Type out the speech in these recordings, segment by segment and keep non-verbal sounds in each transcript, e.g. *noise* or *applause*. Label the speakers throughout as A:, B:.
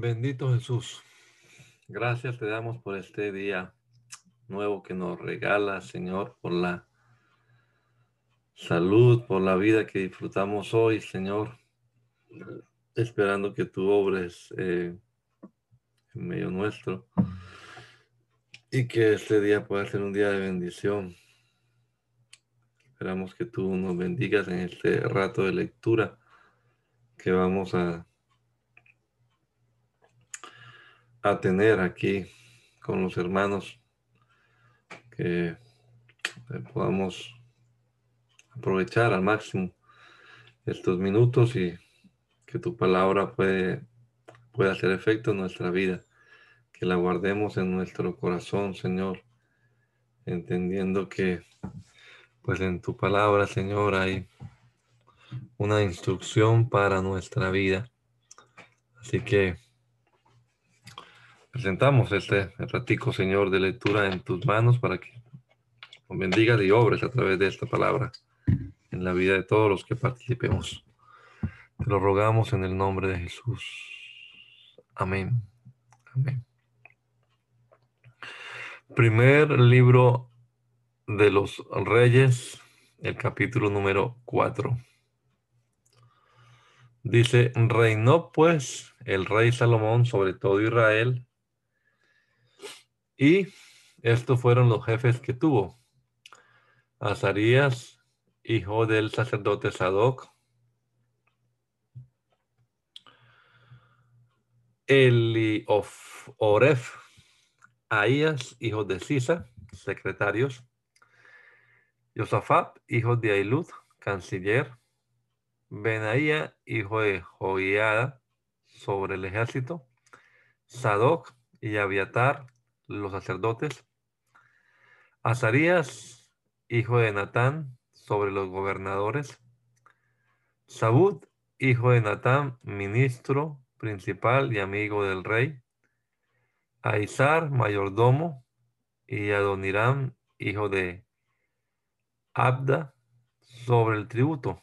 A: Bendito Jesús, gracias te damos por este día nuevo que nos regala, Señor, por la salud, por la vida que disfrutamos hoy, Señor, esperando que tú obres eh, en medio nuestro y que este día pueda ser un día de bendición. Esperamos que tú nos bendigas en este rato de lectura que vamos a a tener aquí con los hermanos, que podamos aprovechar al máximo estos minutos y que tu palabra puede, pueda hacer efecto en nuestra vida, que la guardemos en nuestro corazón, Señor, entendiendo que pues en tu palabra, Señor, hay una instrucción para nuestra vida. Así que Presentamos este ratico, Señor, de lectura en tus manos para que nos bendigas y obres a través de esta palabra en la vida de todos los que participemos. Te lo rogamos en el nombre de Jesús. Amén. Amén. Primer libro de los reyes, el capítulo número 4. Dice, reinó pues el rey Salomón sobre todo Israel y estos fueron los jefes que tuvo. Azarías, hijo del sacerdote Sadoc. Oref, Ahías, hijo de Sisa, secretarios. Josafat, hijo de Ailud, canciller. Benaía, hijo de Joiada, sobre el ejército. Sadoc y Abiatar, los sacerdotes, Azarías, hijo de Natán, sobre los gobernadores, Sabud, hijo de Natán, ministro principal y amigo del rey, Aizar, mayordomo, y Adoniram, hijo de Abda, sobre el tributo.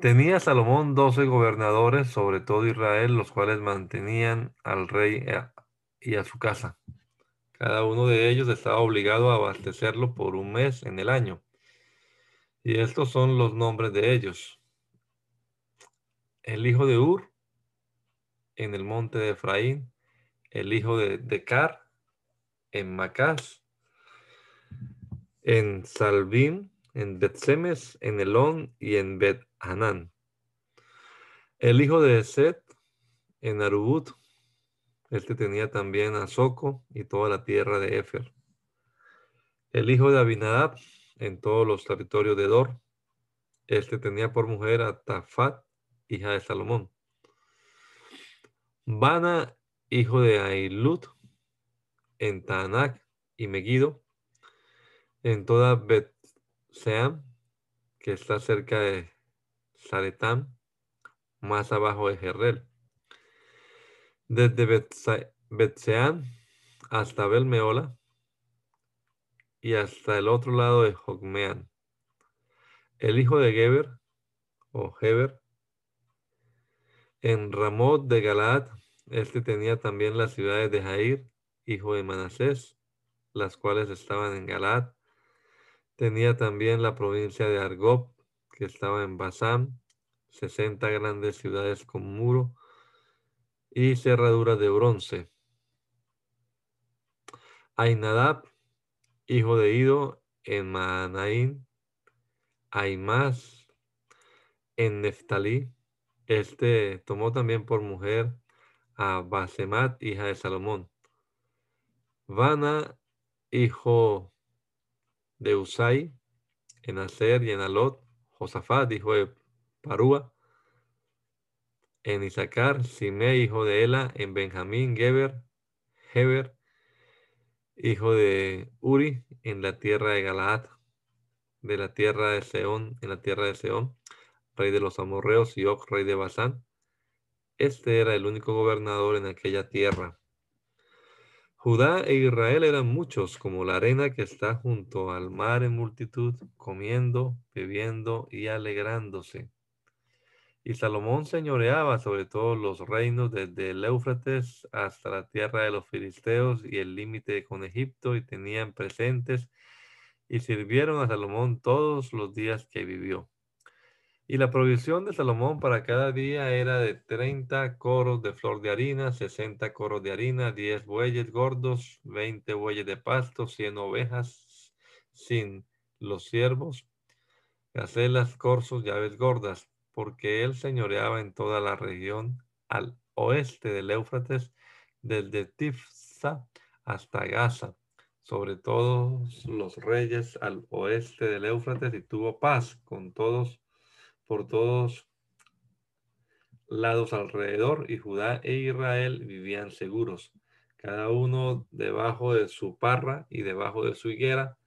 A: Tenía Salomón doce gobernadores sobre todo Israel, los cuales mantenían al rey y a su casa. Cada uno de ellos estaba obligado a abastecerlo por un mes en el año. Y estos son los nombres de ellos. El hijo de Ur, en el monte de Efraín. El hijo de Decar, en Macás. En Salvim, en Betsemes, en Elón y en Bet Hanán. El hijo de Set, en Arubut, este tenía también a Soco y toda la tierra de Efer. El hijo de Abinadab en todos los territorios de Dor. Este tenía por mujer a Tafat, hija de Salomón. Bana, hijo de Ailut, en Taanac y Megido, en toda Bet Seam, que está cerca de Saretam, más abajo de Jerrel desde Betseán hasta Belmeola y hasta el otro lado de Jogmeán. El hijo de Geber o Heber en Ramot de Galaad, este tenía también las ciudades de Jair, hijo de Manasés, las cuales estaban en Galaad. Tenía también la provincia de Argob, que estaba en Basán, sesenta grandes ciudades con muro y cerradura de bronce. Ainadab, hijo de Ido, en Manaín, Aimás, en Neftalí. Este tomó también por mujer a Basemat, hija de Salomón. Vana, hijo de Usai, en Aser y en Alot, Josafat, hijo de Parúa, en Isaacar, Simei, hijo de Ela, en Benjamín, Geber, Heber, hijo de Uri, en la tierra de Galaad, de la tierra de Seón, en la tierra de Seón, rey de los amorreos, y Og, rey de Basán. Este era el único gobernador en aquella tierra. Judá e Israel eran muchos, como la arena que está junto al mar en multitud, comiendo, bebiendo y alegrándose. Y Salomón señoreaba sobre todos los reinos desde el Éufrates hasta la tierra de los filisteos y el límite con Egipto, y tenían presentes y sirvieron a Salomón todos los días que vivió. Y la provisión de Salomón para cada día era de 30 coros de flor de harina, 60 coros de harina, 10 bueyes gordos, 20 bueyes de pasto, 100 ovejas sin los siervos, gacelas, corzos y aves gordas, porque él señoreaba en toda la región al oeste del Éufrates, desde Tifsa hasta Gaza, sobre todos los reyes al oeste del Éufrates, y tuvo paz con todos por todos lados alrededor, y Judá e Israel vivían seguros, cada uno debajo de su parra y debajo de su higuera,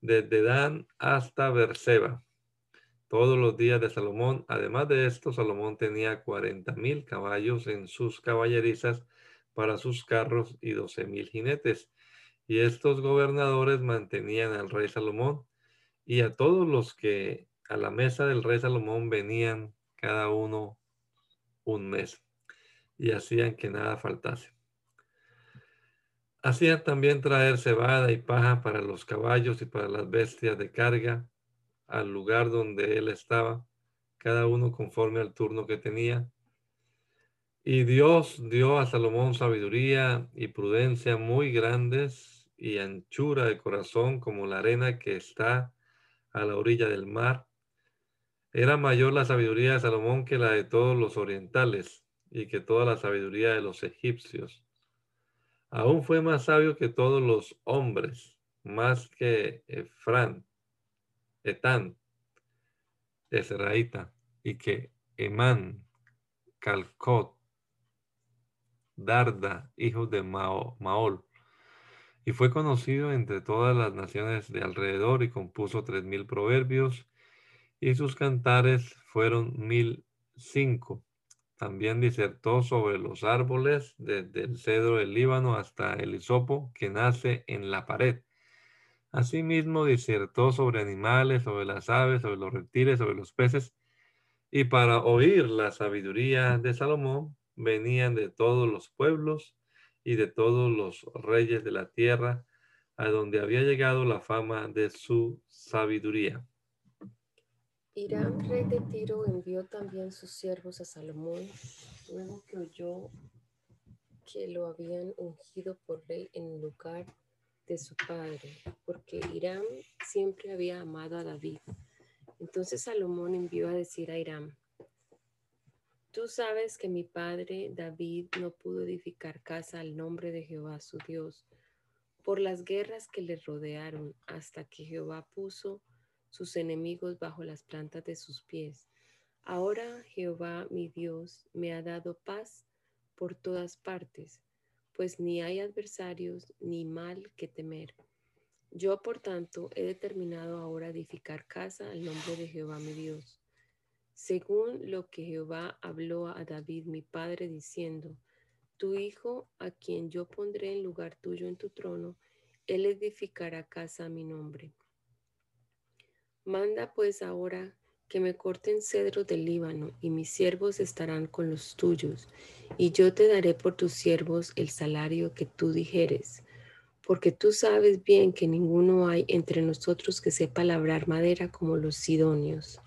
A: desde Dan hasta Berseba. Todos los días de Salomón, además de esto, Salomón tenía cuarenta mil caballos en sus caballerizas para sus carros y doce mil jinetes. Y estos gobernadores mantenían al rey Salomón y a todos los que a la mesa del rey Salomón venían cada uno un mes y hacían que nada faltase. Hacían también traer cebada y paja para los caballos y para las bestias de carga al lugar donde él estaba, cada uno conforme al turno que tenía. Y Dios dio a Salomón sabiduría y prudencia muy grandes y anchura de corazón como la arena que está a la orilla del mar era mayor la sabiduría de Salomón que la de todos los orientales y que toda la sabiduría de los egipcios. Aún fue más sabio que todos los hombres, más que Efrán, Etán, Ezraíta, y que Emán, Calcot, Darda, hijo de Maol. Y fue conocido entre todas las naciones de alrededor y compuso tres mil proverbios y sus cantares fueron mil cinco. También disertó sobre los árboles, desde el cedro del Líbano hasta el hisopo que nace en la pared. Asimismo disertó sobre animales, sobre las aves, sobre los reptiles, sobre los peces. Y para oír la sabiduría de Salomón venían de todos los pueblos y de todos los reyes de la tierra, a donde había llegado la fama de su sabiduría.
B: Irán, rey de Tiro, envió también sus siervos a Salomón, luego que oyó que lo habían ungido por rey en lugar de su padre, porque Irán siempre había amado a David. Entonces Salomón envió a decir a Irán, tú sabes que mi padre David no pudo edificar casa al nombre de Jehová su Dios por las guerras que le rodearon hasta que Jehová puso sus enemigos bajo las plantas de sus pies. Ahora Jehová mi Dios me ha dado paz por todas partes, pues ni hay adversarios ni mal que temer. Yo, por tanto, he determinado ahora edificar casa al nombre de Jehová mi Dios, según lo que Jehová habló a David mi padre, diciendo, Tu hijo, a quien yo pondré en lugar tuyo en tu trono, él edificará casa a mi nombre. Manda pues ahora que me corten cedros del Líbano, y mis siervos estarán con los tuyos, y yo te daré por tus siervos el salario que tú dijeres, porque tú sabes bien que ninguno hay entre nosotros que sepa labrar madera como los sidonios.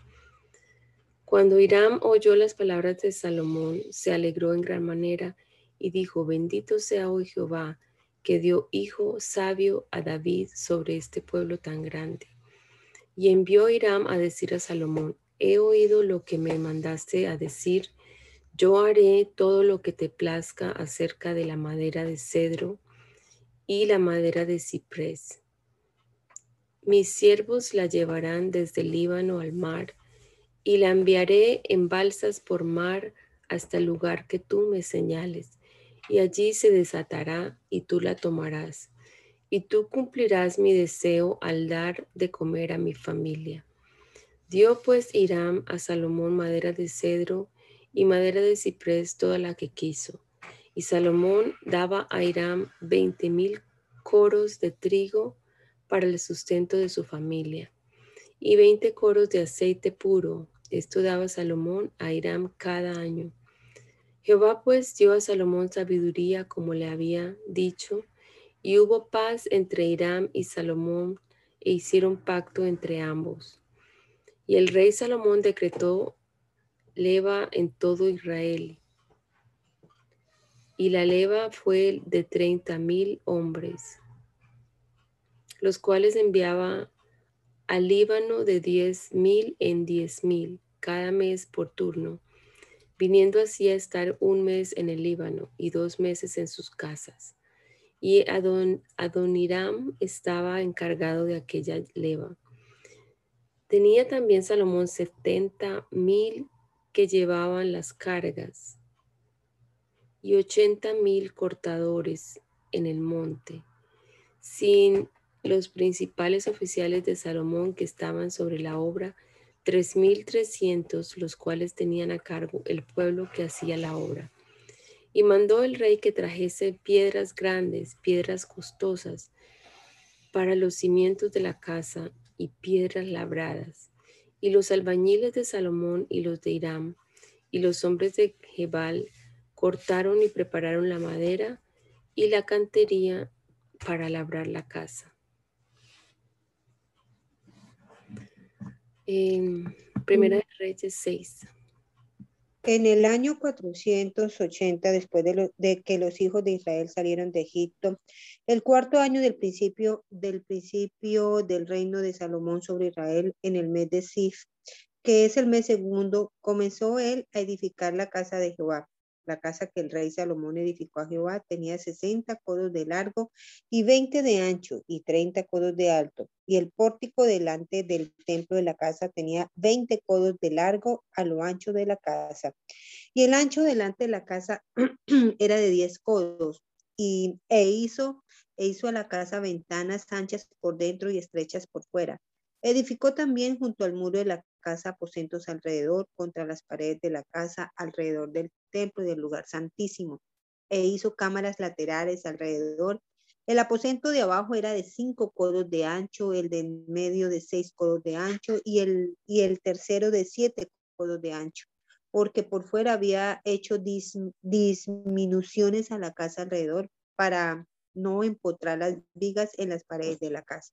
B: Cuando Hiram oyó las palabras de Salomón, se alegró en gran manera y dijo, bendito sea hoy Jehová, que dio hijo sabio a David sobre este pueblo tan grande y envió Hiram a decir a Salomón, he oído lo que me mandaste a decir, yo haré todo lo que te plazca acerca de la madera de cedro y la madera de ciprés. Mis siervos la llevarán desde el Líbano al mar, y la enviaré en balsas por mar hasta el lugar que tú me señales, y allí se desatará y tú la tomarás, y tú cumplirás mi deseo al dar de comer a mi familia. Dio pues Hiram a Salomón madera de cedro y madera de ciprés toda la que quiso. Y Salomón daba a Hiram veinte mil coros de trigo para el sustento de su familia, y veinte coros de aceite puro. Esto daba Salomón a Hiram cada año. Jehová pues dio a Salomón sabiduría como le había dicho, y hubo paz entre Hiram y Salomón, e hicieron pacto entre ambos. Y el rey Salomón decretó leva en todo Israel. Y la leva fue de treinta mil hombres los cuales enviaba al Líbano de diez mil en diez mil cada mes por turno, viniendo así a estar un mes en el Líbano y dos meses en sus casas. Y Adon, Adoniram estaba encargado de aquella leva. Tenía también Salomón setenta mil que llevaban las cargas y ochenta mil cortadores en el monte, sin los principales oficiales de Salomón que estaban sobre la obra, tres mil trescientos, los cuales tenían a cargo el pueblo que hacía la obra. Y mandó el rey que trajese piedras grandes, piedras costosas, para los cimientos de la casa y piedras labradas. Y los albañiles de Salomón y los de Hiram y los hombres de Jebal cortaron y prepararon la madera y la cantería para labrar la casa. Primera de Reyes 6.
C: En el año 480, después de, de, que los hijos de Israel salieron de Egipto, el cuarto año del principio, del principio del reino de Salomón sobre Israel, en el mes de Sif, que es el mes segundo, comenzó él a edificar la casa de Jehová la casa que el rey Salomón edificó a Jehová tenía 60 codos de largo y 20 de ancho y 30 codos de alto. Y el pórtico delante del templo de la casa tenía 20 codos de largo a lo ancho de la casa. Y el ancho delante de la casa *clears throat* era de 10 codos. Y, e, hizo, e hizo a la casa ventanas anchas por dentro y estrechas por fuera. Edificó también junto al muro de la casa aposentos alrededor, contra las paredes de la casa, alrededor del templo del lugar santísimo, e hizo cámaras laterales alrededor. El aposento de abajo era de cinco codos de ancho, el de medio de seis codos de ancho y el, y el tercero de siete codos de ancho, porque por fuera había hecho disminuciones a la casa alrededor para no empotrar las vigas en las paredes de la casa.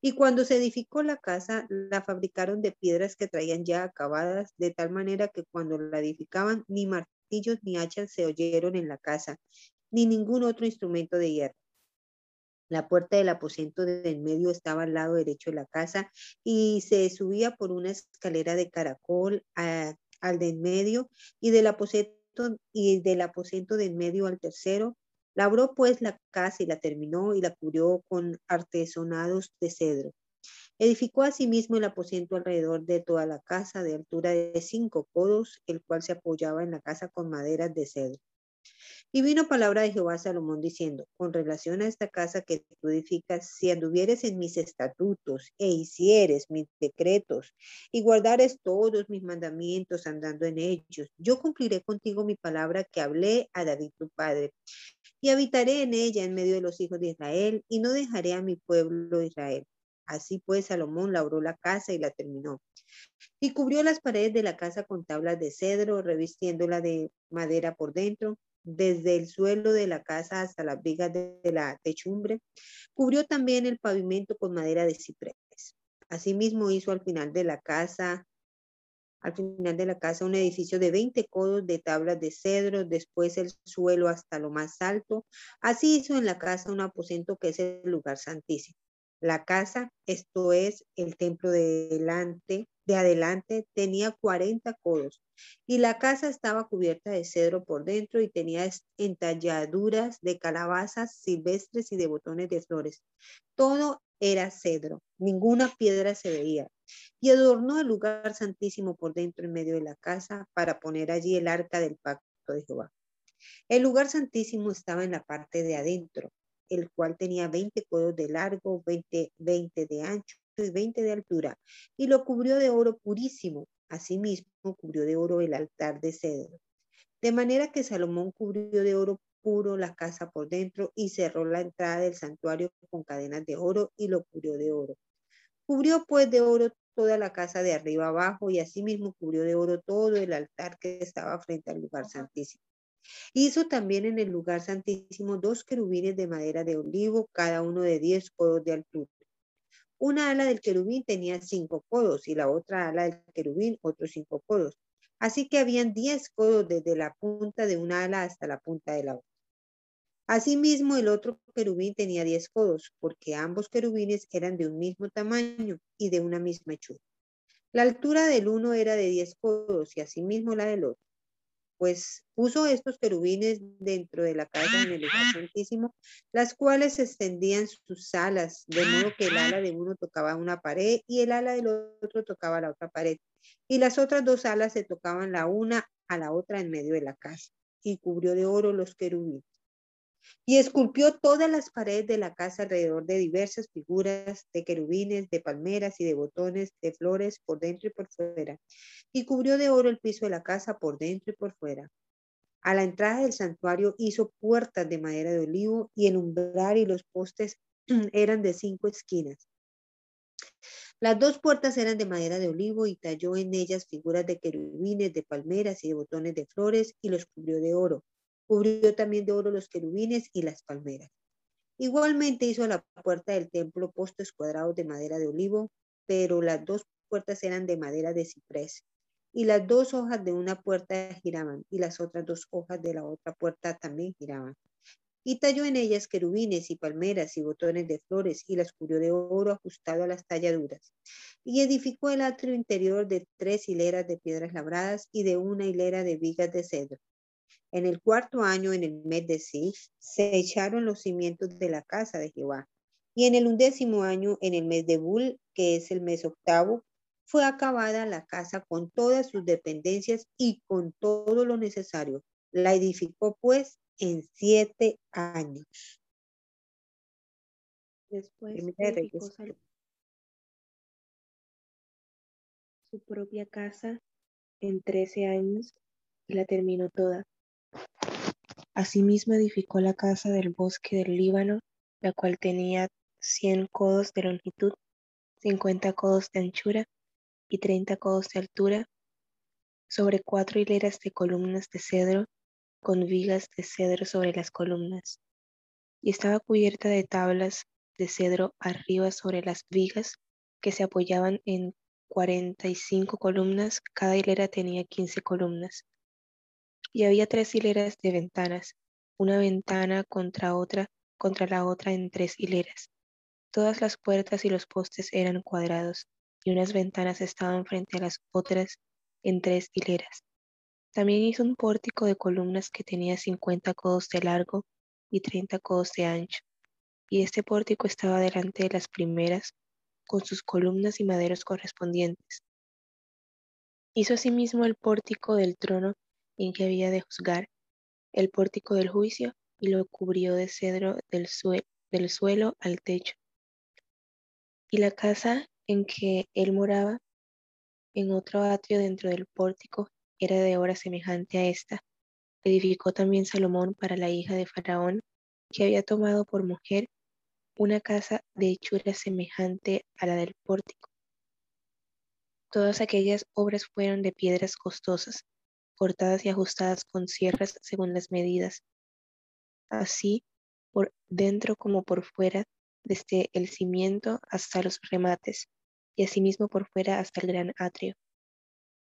C: Y cuando se edificó la casa, la fabricaron de piedras que traían ya acabadas, de tal manera que cuando la edificaban, ni ni hachas se oyeron en la casa, ni ningún otro instrumento de hierro. La puerta del aposento de en medio estaba al lado derecho de la casa y se subía por una escalera de caracol al de en medio y del aposento y del aposento de en medio al tercero Labró pues la casa y la terminó y la cubrió con artesonados de cedro. Edificó asimismo el aposento alrededor de toda la casa de altura de cinco codos, el cual se apoyaba en la casa con maderas de cedro. Y vino palabra de Jehová a Salomón diciendo, con relación a esta casa que tú edificas, si anduvieres en mis estatutos e hicieres mis decretos y guardares todos mis mandamientos andando en ellos, yo cumpliré contigo mi palabra que hablé a David tu padre y habitaré en ella en medio de los hijos de Israel, y no dejaré a mi pueblo Israel. Así pues, Salomón labró la casa y la terminó. Y cubrió las paredes de la casa con tablas de cedro, revistiéndola de madera por dentro, desde el suelo de la casa hasta las vigas de, la techumbre. Cubrió también el pavimento con madera de ciprés. Asimismo hizo al final de la casa al final de la casa un edificio de 20 codos de tablas de cedro, después el suelo hasta lo más alto. Así hizo en la casa un aposento que es el lugar santísimo. La casa, esto es el templo de de adelante, tenía 40 codos y la casa estaba cubierta de cedro por dentro y tenía entalladuras de calabazas silvestres y de botones de flores. Todo era cedro, ninguna piedra se veía. Y adornó el lugar santísimo por dentro en medio de la casa para poner allí el arca del pacto de Jehová. El lugar santísimo estaba en la parte de adentro, el cual tenía 20 codos de largo, 20, 20 de ancho y 20 de altura, y lo cubrió de oro purísimo. Asimismo, cubrió de oro el altar de cedro. De manera que Salomón cubrió de oro puro la casa por dentro y cerró la entrada del santuario con cadenas de oro y lo cubrió de oro. Cubrió pues de oro toda la casa de arriba abajo y asimismo cubrió de oro todo el altar que estaba frente al lugar santísimo. Hizo también en el lugar santísimo dos querubines de madera de olivo, cada uno de diez codos de altura. Una ala del querubín tenía cinco codos y la otra ala del querubín otros cinco codos. Así que habían diez codos desde la punta de una ala hasta la punta de la otra. Asimismo, el otro querubín tenía diez codos, porque ambos querubines eran de un mismo tamaño y de una misma hechura. La altura del uno era de diez codos y asimismo la del otro. Pues puso estos querubines dentro de la casa en el lugar santísimo, las cuales extendían sus alas, de modo que el ala de uno tocaba una pared y el ala del otro tocaba la otra pared. Y las otras dos alas se tocaban la una a la otra en medio de la casa, y cubrió de oro los querubines. Y esculpió todas las paredes de la casa alrededor de diversas figuras de querubines, de palmeras y de botones de flores por dentro y por fuera. Y cubrió de oro el piso de la casa por dentro y por fuera. A la entrada del santuario hizo puertas de madera de olivo y el umbral y los postes *clears throat* eran de cinco esquinas. Las dos puertas eran de madera de olivo y talló en ellas figuras de querubines, de palmeras y de botones de flores y los cubrió de oro. Cubrió también de oro los querubines y las palmeras. Igualmente hizo a la puerta del templo postes cuadrados de madera de olivo, pero las dos puertas eran de madera de ciprés. Y las dos hojas de una puerta giraban, y las otras dos hojas de la otra puerta también giraban. Y talló en ellas querubines y palmeras y botones de flores, y las cubrió de oro ajustado a las talladuras. Y edificó el atrio interior de tres hileras de piedras labradas y de una hilera de vigas de cedro. En el cuarto año, en el mes de Sis, se echaron los cimientos de la casa de Jehová. Y en el undécimo año, en el mes de Bul, que es el mes octavo, fue acabada la casa con todas sus dependencias y con todo lo necesario. La edificó pues en siete años.
D: Después edificó su propia casa en trece años y la terminó toda. Asimismo edificó la casa del bosque del Líbano, la cual tenía cien codos de longitud, cincuenta codos de anchura y treinta codos de altura, sobre cuatro hileras de columnas de cedro, con vigas de cedro sobre las columnas. Y estaba cubierta de tablas de cedro arriba sobre las vigas, que se apoyaban en cuarenta y cinco columnas, cada hilera tenía quince columnas y había tres hileras de ventanas, una ventana contra otra, contra la otra en tres hileras. Todas las puertas y los postes eran cuadrados, y unas ventanas estaban frente a las otras en tres hileras. También hizo un pórtico de columnas que tenía cincuenta codos de largo y treinta codos de ancho, y este pórtico estaba delante de las primeras, con sus columnas y maderos correspondientes. Hizo asimismo el pórtico del trono en que había de juzgar el pórtico del juicio y lo cubrió de cedro del, suelo al techo. Y la casa en que él moraba, en otro atrio dentro del pórtico, era de obra semejante a esta. Edificó también Salomón para la hija de Faraón, que había tomado por mujer una casa de hechura semejante a la del pórtico. Todas aquellas obras fueron de piedras costosas, cortadas y ajustadas con sierras según las medidas, así por dentro como por fuera, desde el cimiento hasta los remates, y asimismo por fuera hasta el gran atrio.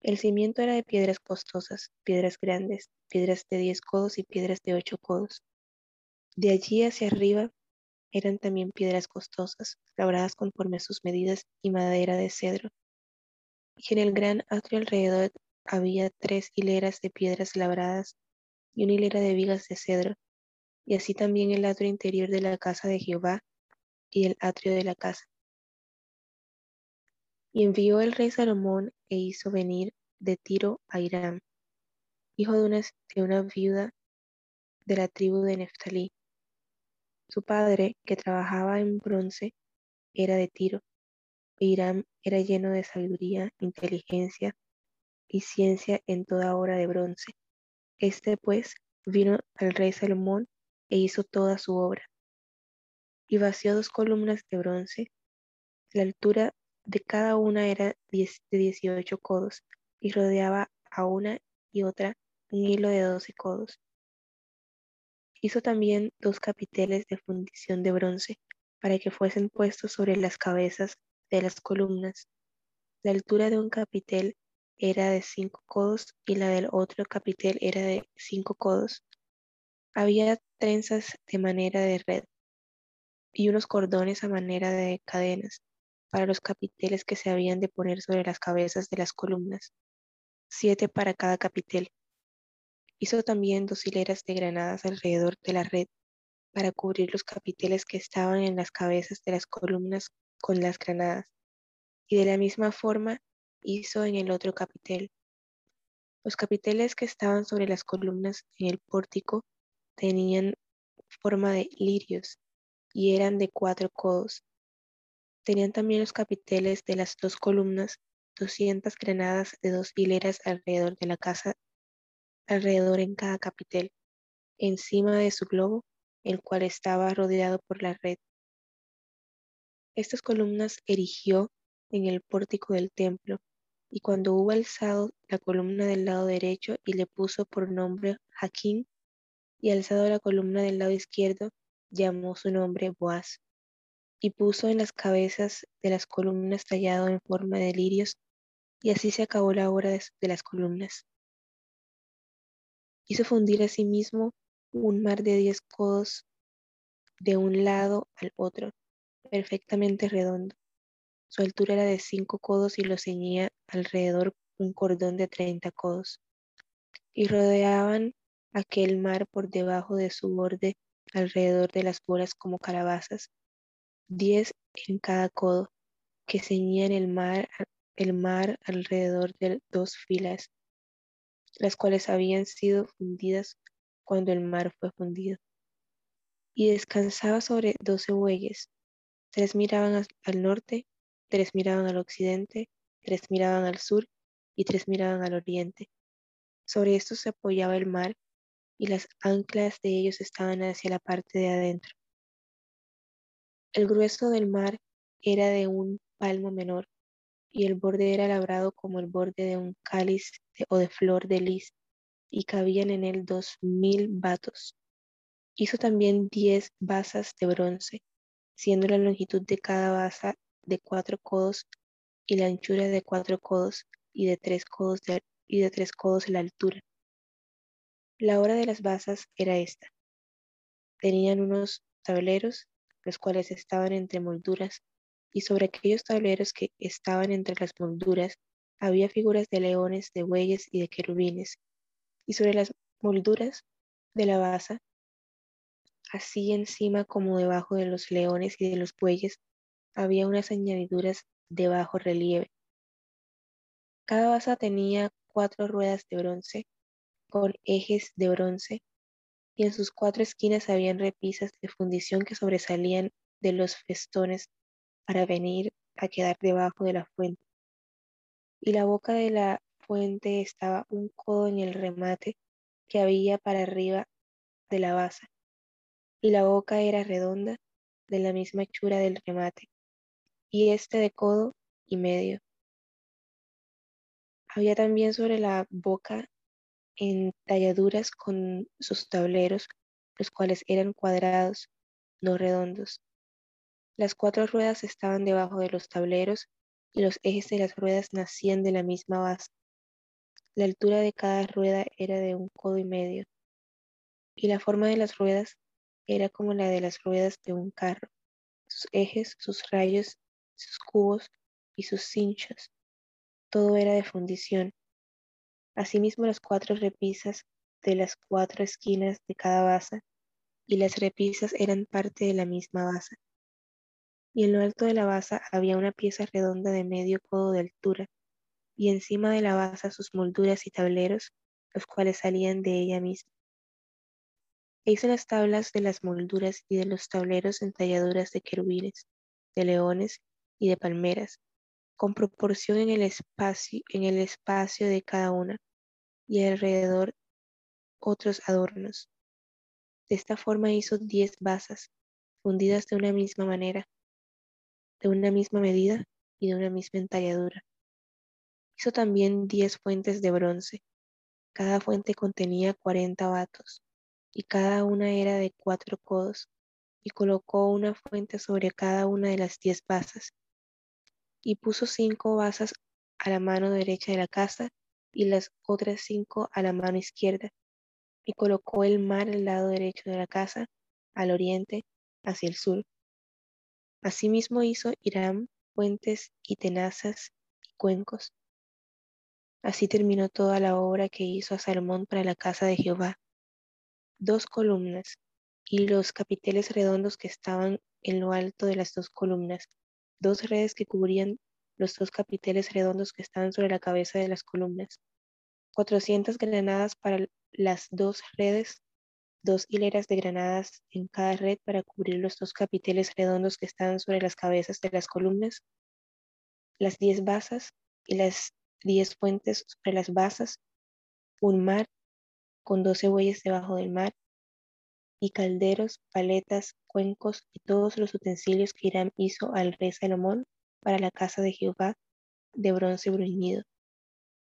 D: El cimiento era de piedras costosas, piedras grandes, piedras de diez codos y piedras de ocho codos. De allí hacia arriba eran también piedras costosas, labradas conforme a sus medidas y madera de cedro. Y en el gran atrio alrededor había tres hileras de piedras labradas y una hilera de vigas de cedro, y así también el atrio interior de la casa de Jehová, y el atrio de la casa. Y envió el rey Salomón e hizo venir de Tiro a Hiram, hijo de una, de una viuda de la tribu de Neftalí. Su padre, que trabajaba en bronce, era de Tiro. E Hiram era lleno de sabiduría, inteligencia y ciencia en toda obra de bronce. Este pues vino al rey Salomón e hizo toda su obra. Y vació dos columnas de bronce. La altura de cada una era de dieciocho codos y rodeaba a una y otra un hilo de doce codos. Hizo también dos capiteles de fundición de bronce para que fuesen puestos sobre las cabezas de las columnas. La altura de un capitel era de cinco codos y la del otro capitel era de cinco codos. Había trenzas de manera de red y unos cordones a manera de cadenas para los capiteles que se habían de poner sobre las cabezas de las columnas, siete para cada capitel. Hizo también dos hileras de granadas alrededor de la red para cubrir los capiteles que estaban en las cabezas de las columnas con las granadas, y de la misma forma hizo en el otro capitel. Los capiteles que estaban sobre las columnas en el pórtico tenían forma de lirios y eran de cuatro codos. Tenían también los capiteles de las dos columnas, doscientas granadas de dos hileras alrededor de la casa, alrededor en cada capitel, encima de su globo, el cual estaba rodeado por la red. Estas columnas erigió en el pórtico del templo, y cuando hubo alzado la columna del lado derecho y le puso por nombre Jaquín, y alzado la columna del lado izquierdo, llamó su nombre Boaz, y puso en las cabezas de las columnas tallado en forma de lirios, y así se acabó la obra de, las columnas. Hizo fundir asimismo un mar de diez codos de un lado al otro, perfectamente redondo, su altura era de cinco codos y lo ceñía alrededor un cordón de treinta codos. Y rodeaban aquel mar por debajo de su borde alrededor de las bolas como calabazas, diez en cada codo, que ceñían el mar, el mar alrededor de dos filas, las cuales habían sido fundidas cuando el mar fue fundido. Y descansaba sobre doce bueyes, tres miraban al norte tres miraban al occidente, tres miraban al sur y tres miraban al oriente. Sobre estos se apoyaba el mar y las anclas de ellos estaban hacia la parte de adentro. El grueso del mar era de un palmo menor y el borde era labrado como el borde de un cáliz o de flor de lis y cabían en él dos mil batos. Hizo también diez basas de bronce, siendo la longitud de cada basa de cuatro codos y la anchura de cuatro codos y de tres codos de la altura. La hora de las basas era esta. Tenían unos tableros, los cuales estaban entre molduras, y sobre aquellos tableros que estaban entre las molduras había figuras de leones, de bueyes y de querubines, y sobre las molduras de la basa, así encima como debajo de los leones y de los bueyes, había unas añadiduras de bajo relieve. Cada basa tenía cuatro ruedas de bronce con ejes de bronce y en sus cuatro esquinas habían repisas de fundición que sobresalían de los festones para venir a quedar debajo de la fuente. Y la boca de la fuente estaba un codo en el remate que había para arriba de la basa, y la boca era redonda de la misma hechura del remate, y este de codo y medio. Había también sobre la boca entalladuras con sus tableros, los cuales eran cuadrados, no redondos. Las cuatro ruedas estaban debajo de los tableros y los ejes de las ruedas nacían de la misma base. La altura de cada rueda era de un codo y medio, y la forma de las ruedas era como la de las ruedas de un carro. Sus ejes, sus rayos sus cubos y sus cinchos. Todo era de fundición. Asimismo las cuatro repisas de las cuatro esquinas de cada basa y las repisas eran parte de la misma basa. Y en lo alto de la basa había una pieza redonda de medio codo de altura, y encima de la basa sus molduras y tableros, los cuales salían de ella misma. E hizo las tablas de las molduras y de los tableros en talladuras de querubines, de leones y de palmeras, con proporción en el espacio, en el espacio de cada una, y alrededor otros adornos. De esta forma hizo diez basas, fundidas de una misma manera, de una misma medida y de una misma entalladura. Hizo también diez fuentes de bronce. Cada fuente contenía cuarenta vatos, y cada una era de cuatro codos, y colocó una fuente sobre cada una de las diez basas. Y puso cinco basas a la mano derecha de la casa y las otras cinco a la mano izquierda, y colocó el mar al lado derecho de la casa, al oriente, hacia el sur. Asimismo hizo Hiram puentes y tenazas y cuencos. Así terminó toda la obra que hizo a Salomón para la casa de Jehová. Dos columnas y los capiteles redondos que estaban en lo alto de las dos columnas, dos redes que cubrían los dos capiteles redondos que estaban sobre la cabeza de las columnas, cuatrocientas granadas para las dos redes, dos hileras de granadas en cada red para cubrir los dos capiteles redondos que estaban sobre las cabezas de las columnas, las diez basas y las diez fuentes sobre las basas, un mar con doce bueyes debajo del mar, y calderos, paletas, cuencos y todos los utensilios que Irán hizo al rey Salomón para la casa de Jehová de bronce bruñido.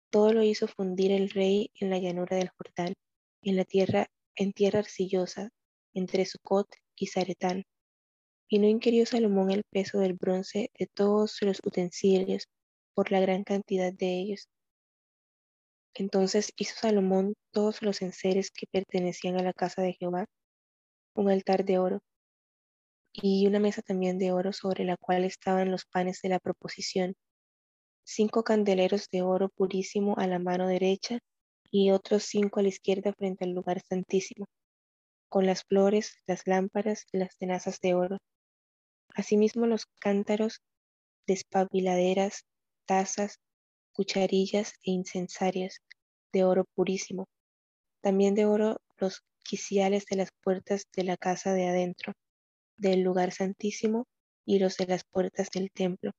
D: Todo lo hizo fundir el rey en la llanura del Jordán, en la tierra, en tierra arcillosa, entre Sucot y Zaretán. Y no inquirió Salomón el peso del bronce de todos los utensilios, por la gran cantidad de ellos. Entonces hizo Salomón todos los enseres que pertenecían a la casa de Jehová, un altar de oro y una mesa también de oro sobre la cual estaban los panes de la proposición, cinco candeleros de oro purísimo a la mano derecha y otros cinco a la izquierda frente al lugar santísimo, con las flores, las lámparas y las tenazas de oro. Asimismo los cántaros, despabiladeras, tazas, cucharillas e incensarias de oro purísimo. También de oro los de las puertas de la casa de adentro, del lugar santísimo y los de las puertas del templo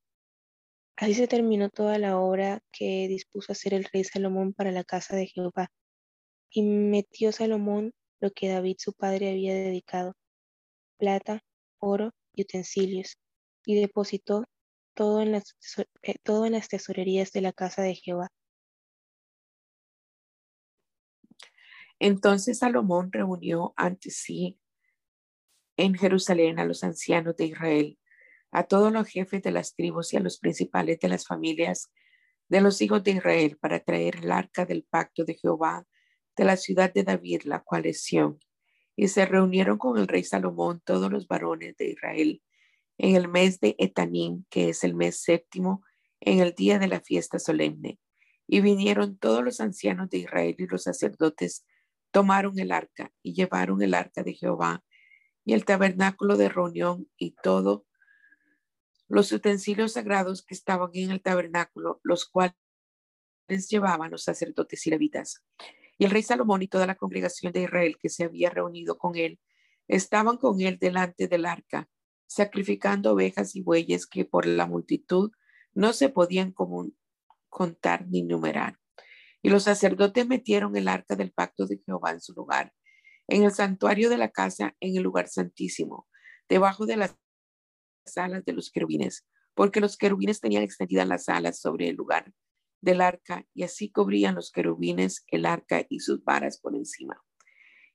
D: Así se terminó toda la obra que dispuso hacer el rey Salomón para la casa de Jehová. Y metió Salomón lo que David su padre había dedicado, plata, oro y utensilios, y depositó todo en las, eh, todo en las tesorerías de la casa de Jehová.
E: Entonces Salomón reunió ante sí en Jerusalén a los ancianos de Israel a todos los jefes de las tribus y a los principales de las familias de los hijos de Israel para traer el arca del pacto de Jehová de la ciudad de David, la cual es Sión. Y se reunieron con el rey Salomón todos los varones de Israel en el mes de Etanim, que es el mes séptimo, en el día de la fiesta solemne. Y vinieron todos los ancianos de Israel y los sacerdotes, tomaron el arca y llevaron el arca de Jehová y el tabernáculo de reunión y todo los utensilios sagrados que estaban en el tabernáculo, los cuales llevaban los sacerdotes y levitas. Y el rey Salomón y toda la congregación de Israel que se había reunido con él, estaban con él delante del arca, sacrificando ovejas y bueyes que por la multitud no se podían contar ni numerar. Y los sacerdotes metieron el arca del pacto de Jehová en su lugar, en el santuario de la casa, en el lugar santísimo, debajo de las alas de los querubines, porque los querubines tenían extendidas las alas sobre el lugar del arca y así cubrían los querubines el arca y sus varas por encima.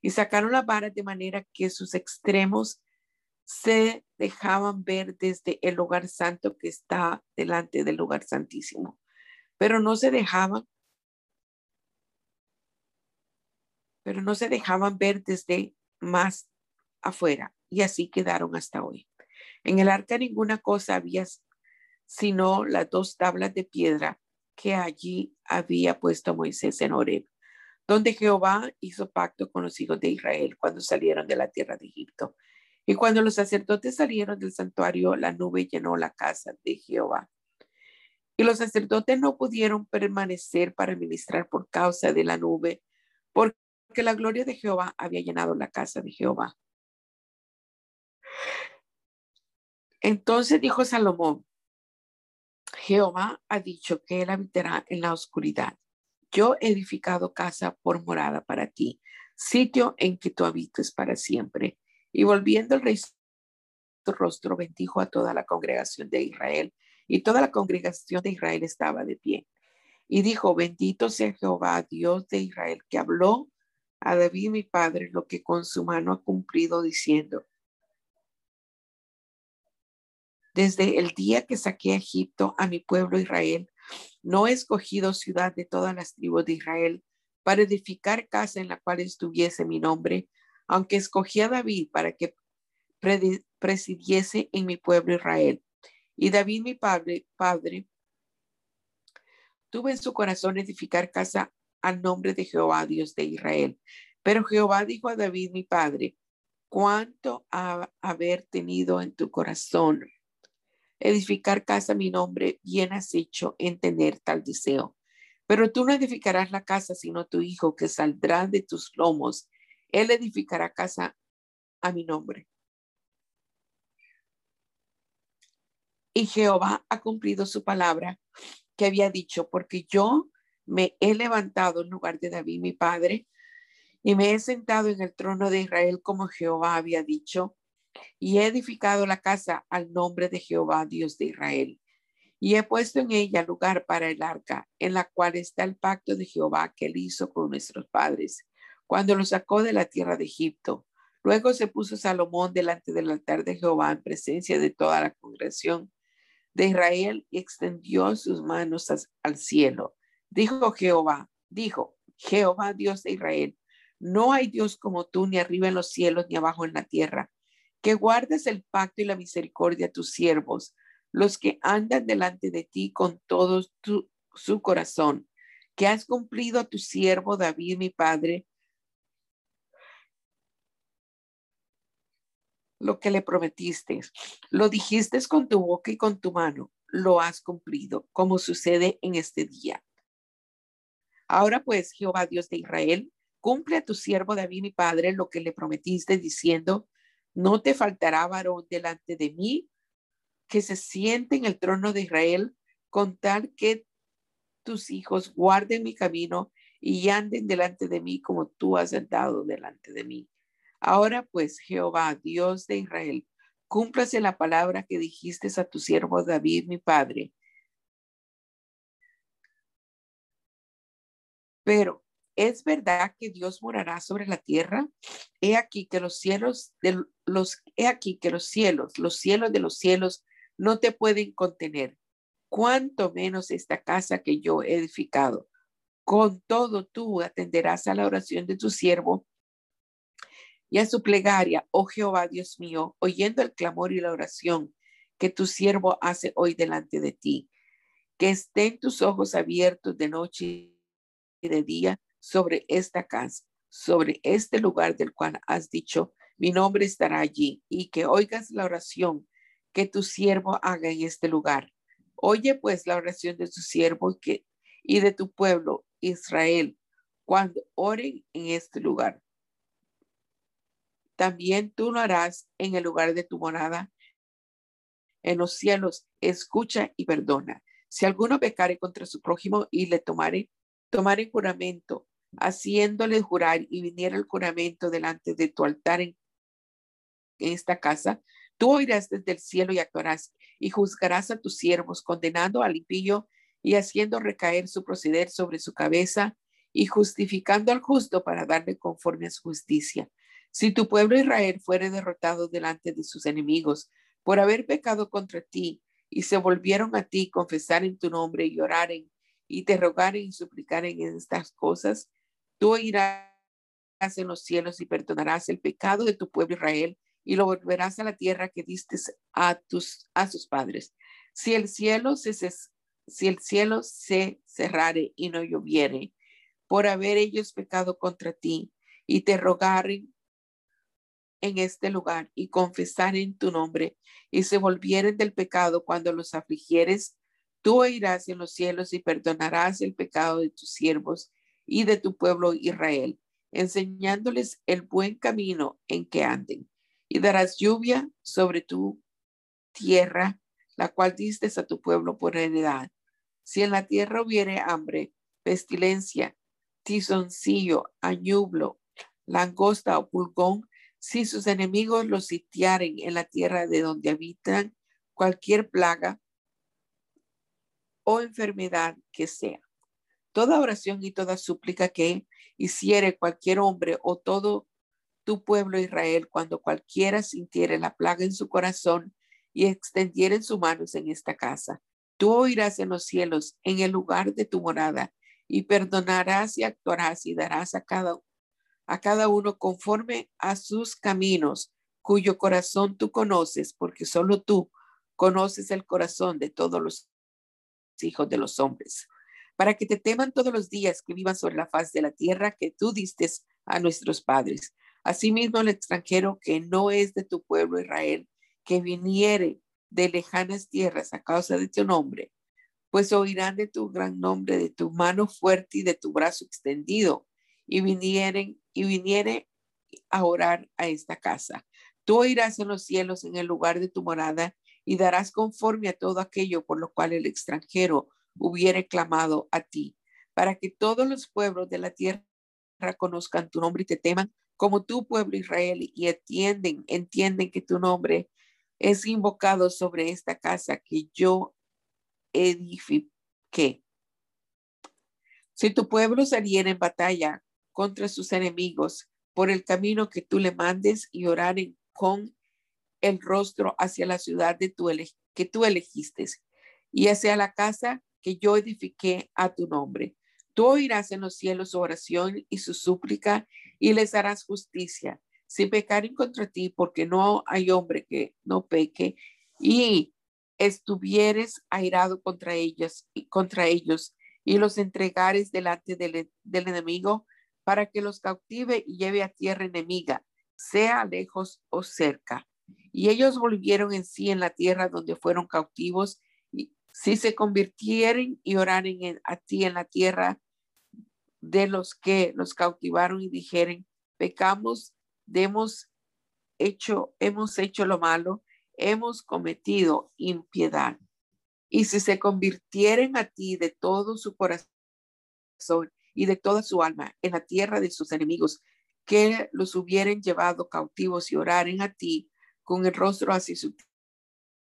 E: Y sacaron las varas de manera que sus extremos se dejaban ver desde el lugar santo que está delante del lugar santísimo, pero no se dejaban pero no se dejaban ver desde más afuera y así quedaron hasta hoy. En el arca ninguna cosa había sino las dos tablas de piedra que allí había puesto Moisés en Horeb, donde Jehová hizo pacto con los hijos de Israel cuando salieron de la tierra de Egipto. Y cuando los sacerdotes salieron del santuario, la nube llenó la casa de Jehová. Y los sacerdotes no pudieron permanecer para ministrar por causa de la nube, porque la gloria de Jehová había llenado la casa de Jehová. Entonces dijo Salomón, Jehová ha dicho que él habitará en la oscuridad. Yo he edificado casa por morada para ti, sitio en que tú habites para siempre. Y volviendo el rey su rostro, bendijo a toda la congregación de Israel, y toda la congregación de Israel estaba de pie. Y dijo, bendito sea Jehová, Dios de Israel, que habló a David mi padre lo que con su mano ha cumplido, diciendo, desde el día que saqué a Egipto a mi pueblo Israel, no he escogido ciudad de todas las tribus de Israel para edificar casa en la cual estuviese mi nombre, aunque escogí a David para que presidiese en mi pueblo Israel. Y David, mi padre, padre, tuvo en su corazón edificar casa al nombre de Jehová, Dios de Israel. Pero Jehová dijo a David, mi padre, cuánto ha haber tenido en tu corazón edificar casa a mi nombre, bien has hecho en tener tal deseo. Pero tú no edificarás la casa, sino tu hijo que saldrá de tus lomos él edificará casa a mi nombre. Y Jehová ha cumplido su palabra que había dicho, porque yo me he levantado en lugar de David, mi padre, y me he sentado en el trono de Israel como Jehová había dicho, y he edificado la casa al nombre de Jehová, Dios de Israel. Y he puesto en ella lugar para el arca, en la cual está el pacto de Jehová que él hizo con nuestros padres cuando lo sacó de la tierra de Egipto. Luego se puso Salomón delante del altar de Jehová en presencia de toda la congregación de Israel y extendió sus manos al cielo. Dijo Jehová, dijo Jehová Dios de Israel, no hay Dios como tú ni arriba en los cielos ni abajo en la tierra, que guardes el pacto y la misericordia a tus siervos, los que andan delante de ti con todo su corazón, que has cumplido a tu siervo David mi padre lo que le prometiste. Lo dijiste con tu boca y con tu mano. Lo has cumplido, como sucede en este día. Ahora pues, Jehová Dios de Israel, cumple a tu siervo David, mi padre, lo que le prometiste, diciendo, no te faltará varón delante de mí que se siente en el trono de Israel, con tal que tus hijos guarden mi camino y anden delante de mí como tú has andado delante de mí. Ahora pues, Jehová, Dios de Israel, cúmplase la palabra que dijiste a tu siervo David, mi padre. Pero, ¿es verdad que Dios morará sobre la tierra? He aquí que los cielos de los he aquí que los cielos, los cielos de los cielos no te pueden contener. Cuánto menos esta casa que yo he edificado. Con todo tú atenderás a la oración de tu siervo y a su plegaria, oh Jehová Dios mío, oyendo el clamor y la oración que tu siervo hace hoy delante de ti. Que estén tus ojos abiertos de noche de día sobre esta casa, sobre este lugar del cual has dicho, mi nombre estará allí, y que oigas la oración que tu siervo haga en este lugar. Oye pues la oración de tu siervo y de tu pueblo Israel cuando oren en este lugar también tú lo harás en el lugar de tu morada. En los cielos, escucha y perdona. Si alguno pecare contra su prójimo y le tomare, tomare juramento, haciéndole jurar y viniera el juramento delante de tu altar en, esta casa, tú oirás desde el cielo y actuarás y juzgarás a tus siervos, condenando al impío y haciendo recaer su proceder sobre su cabeza y justificando al justo para darle conforme a su justicia. Si tu pueblo Israel fuere derrotado delante de sus enemigos por haber pecado contra ti y se volvieron a ti, confesar en tu nombre y oraren y te rogaren y suplicaren en estas cosas, tú irás en los cielos y perdonarás el pecado de tu pueblo Israel y lo volverás a la tierra que diste a tus a sus padres. Si el cielo se, si el cielo se cerrare y no lloviere por haber ellos pecado contra ti y te rogaren en este lugar y confesaren tu nombre y se volvieren del pecado cuando los afligieres, tú oirás en los cielos y perdonarás el pecado de tus siervos y de tu pueblo Israel, enseñándoles el buen camino en que anden. Y darás lluvia sobre tu tierra, la cual diste a tu pueblo por heredad. Si en la tierra hubiere hambre, pestilencia, tizoncillo, añublo, langosta o pulgón, si sus enemigos los sitiaren en la tierra de donde habitan cualquier plaga o enfermedad que sea. Toda oración y toda súplica que hiciere cualquier hombre o todo tu pueblo Israel cuando cualquiera sintiere la plaga en su corazón y extendiere sus manos en esta casa. Tú oirás en los cielos, en el lugar de tu morada, y perdonarás y actuarás y darás a cada a cada uno conforme a sus caminos, cuyo corazón tú conoces, porque solo tú conoces el corazón de todos los hijos de los hombres, para que te teman todos los días que vivan sobre la faz de la tierra que tú diste a nuestros padres. Asimismo, el extranjero que no es de tu pueblo Israel, que viniere de lejanas tierras a causa de tu nombre, pues oirán de tu gran nombre, de tu mano fuerte y de tu brazo extendido, y vinieren y viniere a orar a esta casa. Tú oirás en los cielos en el lugar de tu morada y darás conforme a todo aquello por lo cual el extranjero hubiere clamado a ti, para que todos los pueblos de la tierra conozcan tu nombre y te teman como tu pueblo Israel y entienden, entienden que tu nombre es invocado sobre esta casa que yo edifiqué. Si tu pueblo saliera en batalla contra sus enemigos por el camino que tú le mandes y oraren con el rostro hacia la ciudad de tu que tú elegiste y hacia la casa que yo edifiqué a tu nombre. Tú oirás en los cielos su oración y su súplica y les harás justicia. Si pecaren contra ti, porque no hay hombre que no peque, y estuvieres airado contra ellos, contra ellos y los entregares delante del, del enemigo, para que los cautive y lleve a tierra enemiga, sea lejos o cerca. Y ellos volvieron en sí en la tierra donde fueron cautivos, y si se convirtieren y oraren a ti en la tierra de los que los cautivaron y dijeren, pecamos, hemos hecho, hemos hecho lo malo, hemos cometido impiedad. Y si se convirtieren a ti de todo su corazón y de toda su alma en la tierra de sus enemigos, que los hubieran llevado cautivos y oraren a ti con el rostro hacia su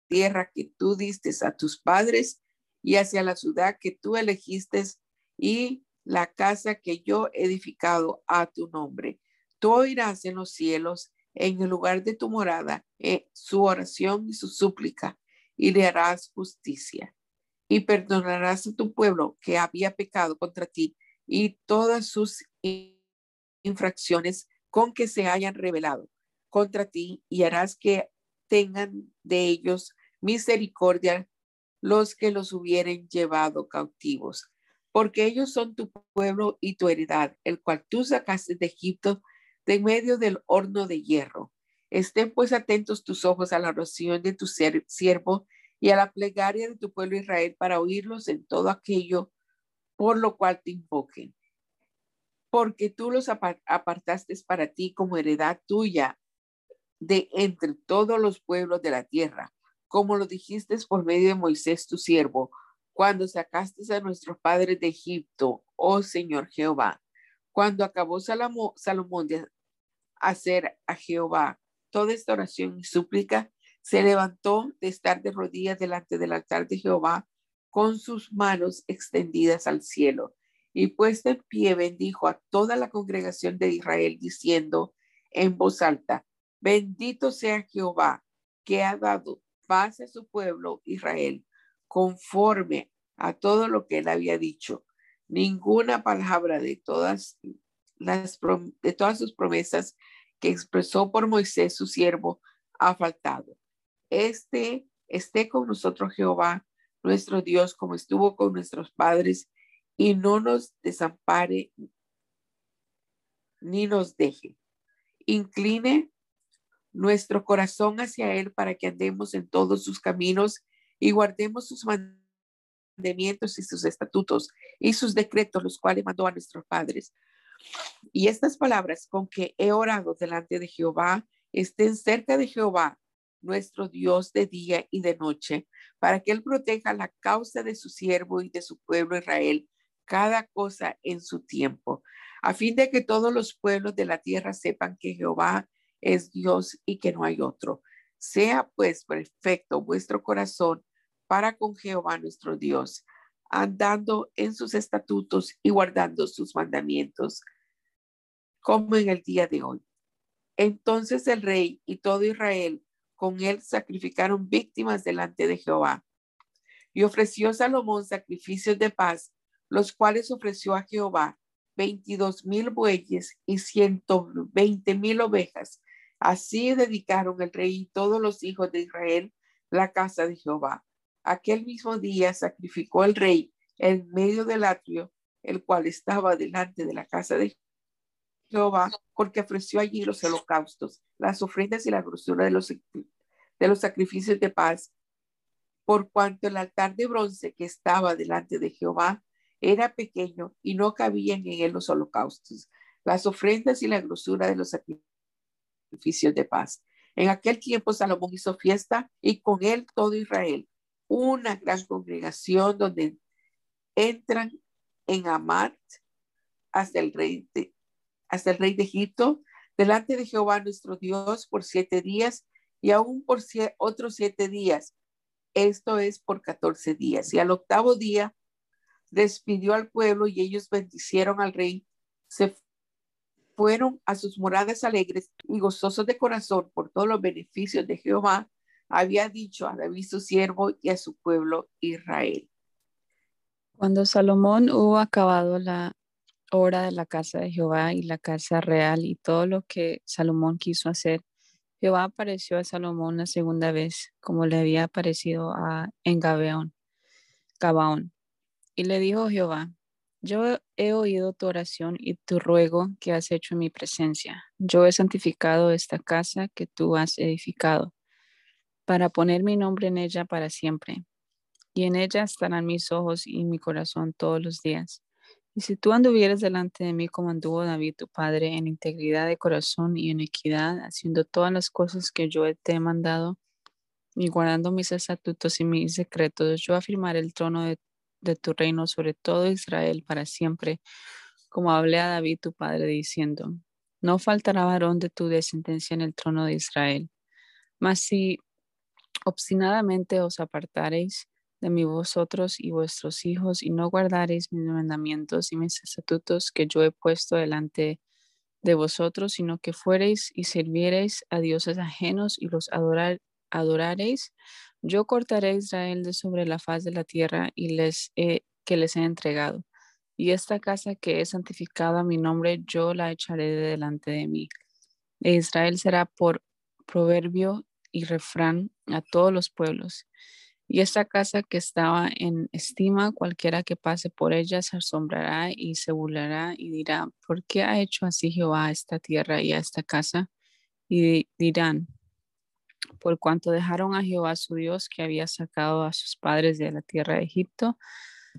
E: tierra que tú diste a tus padres y hacia la ciudad que tú elegiste y la casa que yo he edificado a tu nombre. Tú oirás en los cielos, en el lugar de tu morada, su oración y su súplica, y le harás justicia. Y perdonarás a tu pueblo que había pecado contra ti y todas sus infracciones con que se hayan revelado contra ti y harás que tengan de ellos misericordia los que los hubieren llevado cautivos, porque ellos son tu pueblo y tu heredad, el cual tú sacaste de Egipto de medio del horno de hierro. Estén pues atentos tus ojos a la oración de tu siervo y a la plegaria de tu pueblo Israel para oírlos en todo aquello por lo cual te invoquen. Porque tú los apartaste para ti como heredad tuya de entre todos los pueblos de la tierra, como lo dijiste por medio de Moisés tu siervo, cuando sacaste a nuestros padres de Egipto, oh Señor Jehová. Cuando acabó Salomón de hacer a Jehová toda esta oración y súplica, se levantó de estar de rodillas delante del altar de Jehová con sus manos extendidas al cielo. Y puesto en pie bendijo a toda la congregación de Israel, diciendo en voz alta, bendito sea Jehová, que ha dado paz a su pueblo Israel, conforme a todo lo que él había dicho. Ninguna palabra de todas las de todas sus promesas que expresó por Moisés su siervo ha faltado. Este esté con nosotros Jehová nuestro Dios como estuvo con nuestros padres y no nos desampare ni nos deje. Incline nuestro corazón hacia Él para que andemos en todos sus caminos y guardemos sus mandamientos y sus estatutos y sus decretos, los cuales mandó a nuestros padres. Y estas palabras con que he orado delante de Jehová estén cerca de Jehová, nuestro Dios de día y de noche, para que Él proteja la causa de su siervo y de su pueblo Israel, cada cosa en su tiempo, a fin de que todos los pueblos de la tierra sepan que Jehová es Dios y que no hay otro. Sea pues perfecto vuestro corazón para con Jehová nuestro Dios, andando en sus estatutos y guardando sus mandamientos, como en el día de hoy. Entonces el rey y todo Israel con él sacrificaron víctimas delante de Jehová. Y ofreció Salomón sacrificios de paz, los cuales ofreció a Jehová veintidós mil bueyes y ciento veinte mil ovejas. Así dedicaron el rey y todos los hijos de Israel la casa de Jehová. Aquel mismo día sacrificó el rey en medio del atrio, el cual estaba delante de la casa de Jehová, porque ofreció allí los holocaustos, las ofrendas y la grosura de los, de los sacrificios de paz, por cuanto el altar de bronce que estaba delante de Jehová era pequeño y no cabían en él los holocaustos, las ofrendas y la grosura de los sacrificios de paz. En aquel tiempo Salomón hizo fiesta y con él todo Israel, una gran congregación donde entran en Amat hasta el rey de, hasta el rey de Egipto, delante de Jehová nuestro Dios por siete días y aún por otros siete días. Esto es por catorce días. Y al octavo día despidió al pueblo y ellos bendicieron al rey. Se fueron a sus moradas alegres y gozosos de corazón por todos los beneficios de Jehová. Había dicho a David su siervo y a su pueblo Israel.
F: Cuando Salomón hubo acabado la obra de la casa de Jehová y la casa real y todo lo que Salomón quiso hacer, Jehová apareció a Salomón la segunda vez, como le había aparecido a, en Gabaón. Gabaón. Y le dijo Jehová, yo he oído tu oración y tu ruego que has hecho en mi presencia. Yo he santificado esta casa que tú has edificado, para poner mi nombre en ella para siempre. Y en ella estarán mis ojos y mi corazón todos los días. Y si tú anduvieras delante de mí como anduvo David tu padre, en integridad de corazón y en equidad, haciendo todas las cosas que yo te he mandado, y guardando mis estatutos y mis secretos, yo afirmaré el trono de de tu reino sobre todo Israel para siempre, como hablé a David tu padre diciendo, no faltará varón de tu descendencia en el trono de Israel. Mas si obstinadamente os apartareis de mí vosotros y vuestros hijos y no guardareis mis mandamientos y mis estatutos que yo he puesto delante de vosotros, sino que fuereis y sirviereis a dioses ajenos y los adorar, adorareis, yo cortaré a Israel de sobre la faz de la tierra y les que les he entregado. Y esta casa que es santificada a mi nombre, yo la echaré de delante de mí. E Israel será por proverbio y refrán a todos los pueblos. Y esta casa que estaba en estima, cualquiera que pase por ella se asombrará y se burlará y dirá, ¿por qué ha hecho así Jehová a esta tierra y a esta casa? Y dirán, por cuanto dejaron a Jehová su Dios que había sacado a sus padres de la tierra de Egipto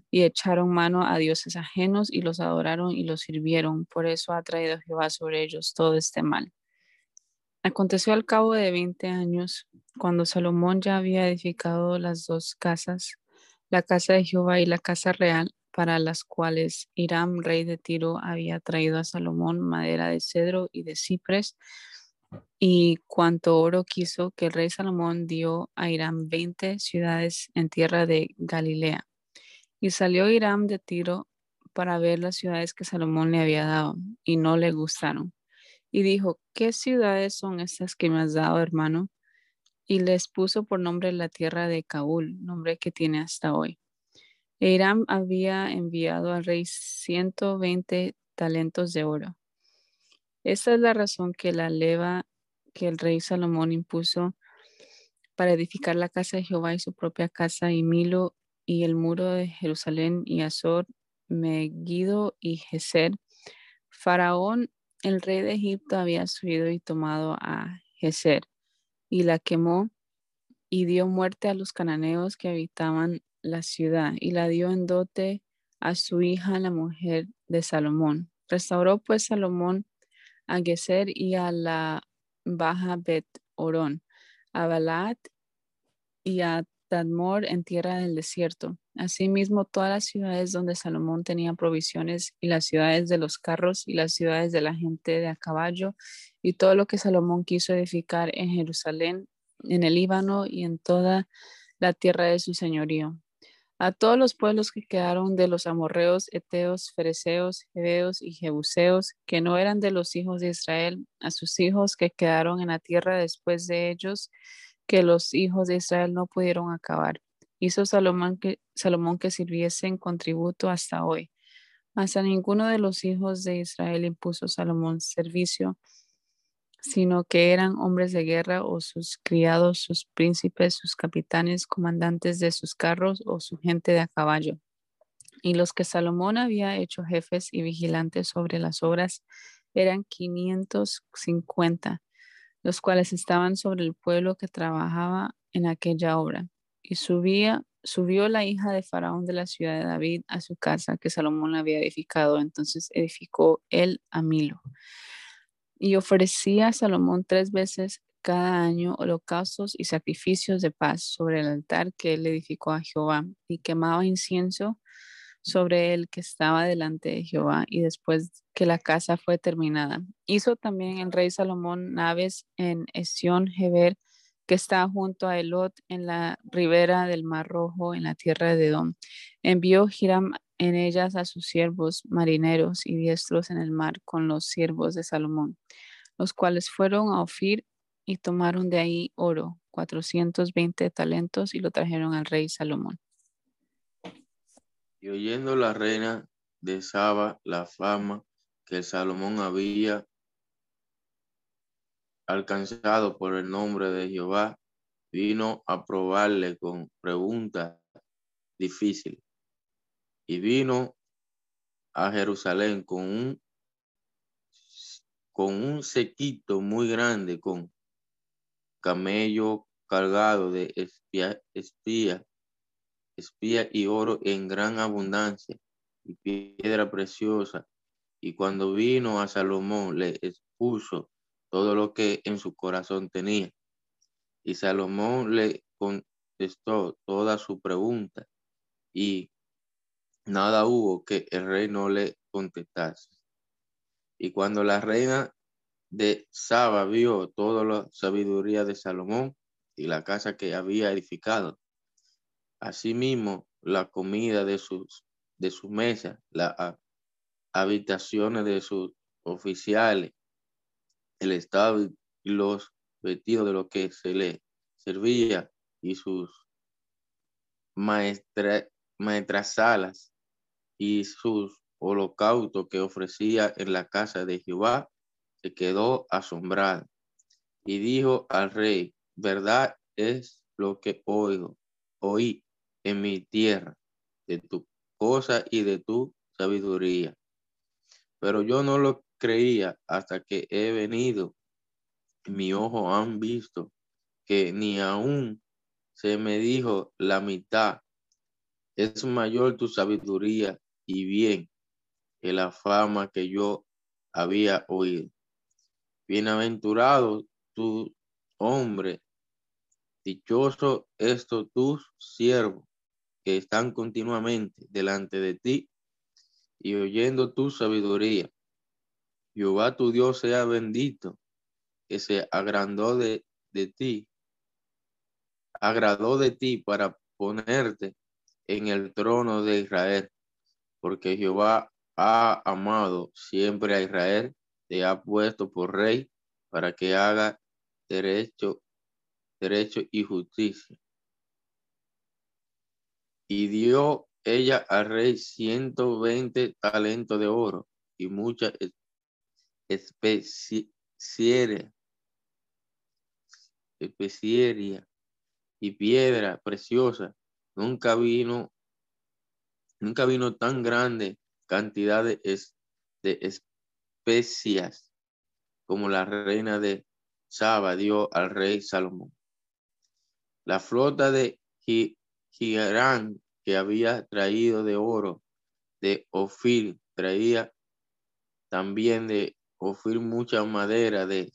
F: y echaron mano a dioses ajenos y los adoraron y los sirvieron. Por eso ha traído Jehová sobre ellos todo este mal. Aconteció al cabo de veinte años, cuando Salomón ya había edificado las dos casas, la casa de Jehová y la casa real, para las cuales Hiram, rey de Tiro, había traído a Salomón madera de cedro y de cipres, y cuanto oro quiso que el rey Salomón dio a Irán veinte ciudades en tierra de Galilea. Y salió Irán de Tiro para ver las ciudades que Salomón le había dado, y no le gustaron. Y dijo, ¿qué ciudades son estas que me has dado, hermano? Y les puso por nombre la tierra de Caúl, nombre que tiene hasta hoy. E Irán había enviado al rey ciento veinte talentos de oro. Esta es la razón que la leva que el rey Salomón impuso para edificar la casa de Jehová y su propia casa y Milo y el muro de Jerusalén y Azor, Megiddo y Geser. Faraón, el rey de Egipto, había subido y tomado a Geser, y la quemó y dio muerte a los cananeos que habitaban la ciudad, y la dio en dote a su hija, la mujer de Salomón. Restauró pues Salomón a Geser y a la baja Bet Orón, a Balat y a Tadmor en tierra del desierto. Asimismo, todas las ciudades donde Salomón tenía provisiones y las ciudades de los carros y las ciudades de la gente de a caballo y todo lo que Salomón quiso edificar en Jerusalén, en el Líbano y en toda la tierra de su señorío. A todos los pueblos que quedaron de los amorreos, eteos, fereceos, heveos y jebuseos, que no eran de los hijos de Israel, a sus hijos que quedaron en la tierra después de ellos, que los hijos de Israel no pudieron acabar. Hizo Salomón que, Salomón que sirviesen con tributo hasta hoy. Mas a ninguno de los hijos de Israel impuso Salomón servicio, sino que eran hombres de guerra o sus criados, sus príncipes, sus capitanes, comandantes de sus carros o su gente de a caballo. Y los que Salomón había hecho jefes y vigilantes sobre las obras eran 550 los cuales estaban sobre el pueblo que trabajaba en aquella obra. Y subía, subió la hija de Faraón de la ciudad de David a su casa que Salomón había edificado. Entonces edificó él a Milo. Y ofrecía a Salomón tres veces cada año holocaustos y sacrificios de paz sobre el altar que él edificó a Jehová y quemaba incienso sobre el que estaba delante de Jehová y después que la casa fue terminada. Hizo también el rey Salomón naves en Esión Geber, que está junto a Elot en la ribera del Mar Rojo en la tierra de Edom. Envió Hiram en ellas a sus siervos marineros y diestros en el mar con los siervos de Salomón, los cuales fueron a Ofir y tomaron de ahí oro, 420 talentos y lo trajeron al rey Salomón.
G: Y oyendo la reina de Saba la fama que Salomón había alcanzado por el nombre de Jehová, vino a probarle con preguntas difíciles. Y vino a Jerusalén con un, con un sequito muy grande, con camello cargado de espía, espía espía y oro en gran abundancia y piedra preciosa. Y cuando vino a Salomón, le expuso todo lo que en su corazón tenía. Y Salomón le contestó toda su pregunta y nada hubo que el rey no le contestase. Y cuando la reina de Saba vio toda la sabiduría de Salomón y la casa que había edificado, Asimismo, la comida de, sus, de su mesa, las habitaciones de sus oficiales, el estado y los vestidos de lo que se le servía y sus maestra, maestras salas y sus holocaustos que ofrecía en la casa de Jehová, se quedó asombrada y dijo al rey, verdad es lo que oigo, oí en mi tierra, de tu cosa y de tu sabiduría. Pero yo no lo creía hasta que he venido. Mi ojo han visto que ni aún se me dijo la mitad. Es mayor tu sabiduría y bien que la fama que yo había oído. Bienaventurado tu hombre, dichoso esto tus siervos, que están continuamente delante de ti y oyendo tu sabiduría. Jehová tu Dios sea bendito, que se agrandó de, de ti, agradó de ti para ponerte en el trono de Israel, porque Jehová ha amado siempre a Israel, te ha puesto por rey para que haga derecho, derecho y justicia. Y dio ella al rey ciento veinte talentos de oro y mucha especieria, especieria y piedra preciosa. Nunca vino, nunca vino tan grande cantidad de, de especias como la reina de Saba dio al rey Salomón. La flota de Hiram que había traído de oro de Ofir traía también de Ofir mucha madera de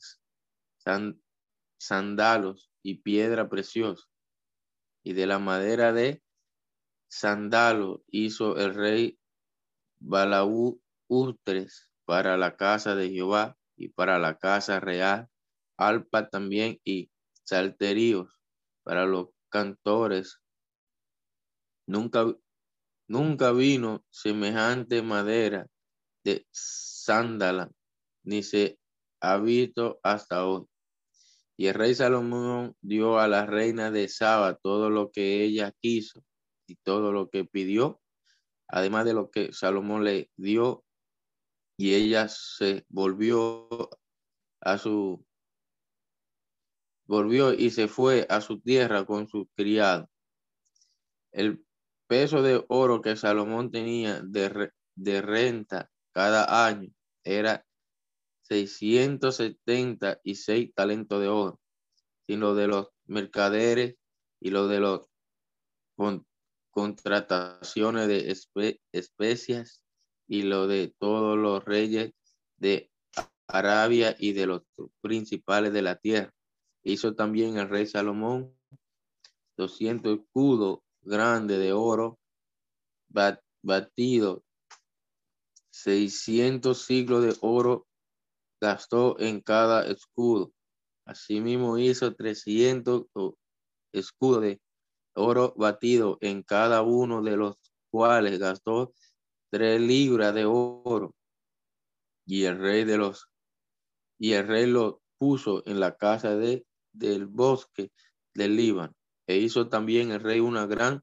G: sandalos y piedra preciosa. Y de la madera de sandalo hizo el rey Balaú Ustres para la casa de Jehová y para la casa real, alpa también y salterios para los cantores. Nunca, nunca vino semejante madera de sándala, ni se ha visto hasta hoy. Y el rey Salomón dio a la reina de Saba todo lo que ella quiso y todo lo que pidió, además de lo que Salomón le dio, y ella se volvió a su volvió y se fue a su tierra con su criado. El peso de oro que Salomón tenía de, de renta cada año era 676 talentos de oro, sino de los mercaderes y lo de los contrataciones de especias y lo de todos los reyes de Arabia y de los principales de la tierra. Hizo también el rey Salomón 200 escudos grandes de oro batido, 600 siglos de oro gastó en cada escudo. Asimismo hizo 300 escudos de oro batido en cada uno de los cuales gastó tres libras de oro. Y el rey de los y el rey lo puso en la casa de del bosque del Líbano. E hizo también el rey una gran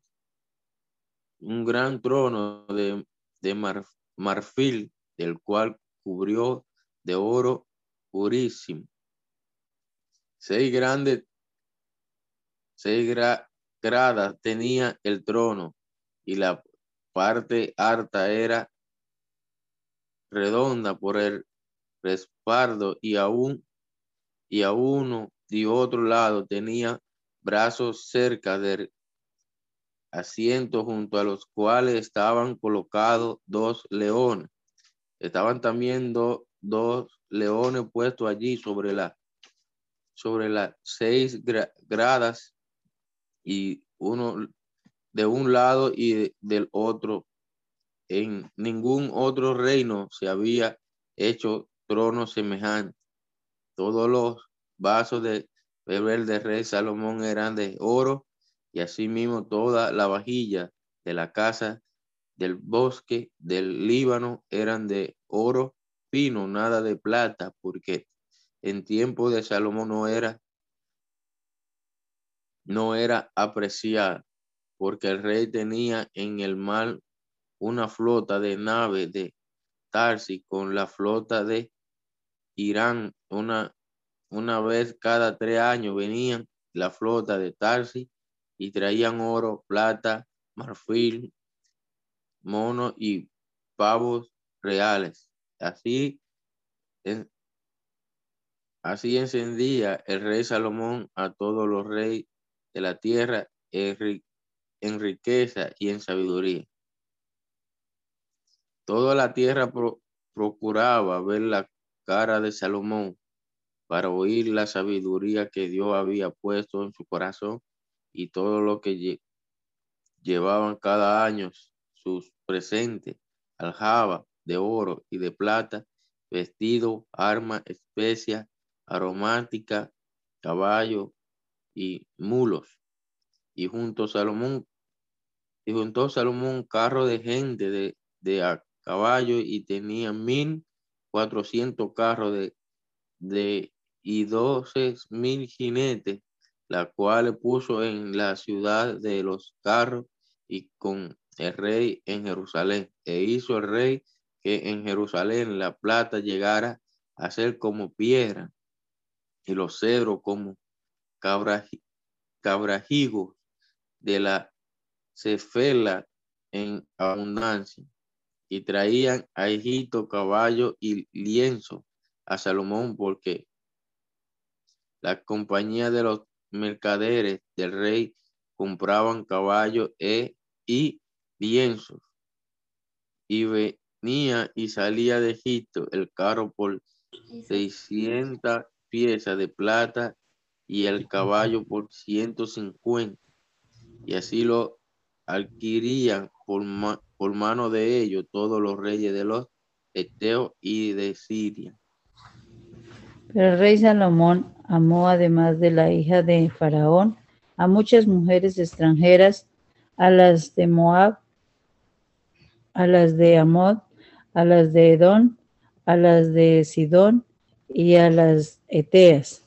G: un gran trono de, de marfil, del cual cubrió de oro purísimo. Seis grandes, seis gradas tenía el trono y la parte alta era redonda por el respaldo y aún y a uno y otro lado tenía brazos cerca del asiento junto a los cuales estaban colocados dos leones. Estaban también dos leones puestos allí sobre la sobre las seis gradas y uno de un lado y del otro. En ningún otro reino se había hecho trono semejante. Todos los vasos de beber de rey Salomón eran de oro y asimismo toda la vajilla de la casa del bosque del Líbano eran de oro nada de plata, porque en tiempo de Salomón no era no era apreciada porque el rey tenía en el mar una flota de naves de Tarsi con la flota de Irán. Una, una vez cada tres años venían la flota de Tarsi y traían oro, plata, marfil, mono y pavos reales. Así, así encendía el rey Salomón a todos los reyes de la tierra en riqueza y en sabiduría. Toda la tierra procuraba ver la cara de Salomón para oír la sabiduría que Dios había puesto en su corazón y todo lo que llevaban cada año sus presentes, aljaba de oro y de plata, vestido, arma, especia, aromática, caballo y mulos. Y junto a Salomón y juntó Salomón carro de gente de, de a caballo y tenía mil cuatrocientos carros de, de y doce mil jinetes, la cual puso en la ciudad de los carros y con el rey en Jerusalén. E hizo el rey que en Jerusalén la plata llegara a ser como piedra y los cedros como cabrajigos de la cefela en abundancia y traían a Egipto caballo y lienzo a Salomón porque la compañía de los mercaderes del rey compraban caballos e, y lienzos. Y venía y salía de Egipto el carro por 600 piezas de plata y el caballo por 150. Y así lo adquirían por, por mano de ellos todos los reyes de los Eteos y de Siria.
H: Pero el rey Salomón amó además de la hija de Faraón a muchas mujeres extranjeras, a las de Moab, a las de Amod, a las de Edom, a las de Sidón y a las Eteas,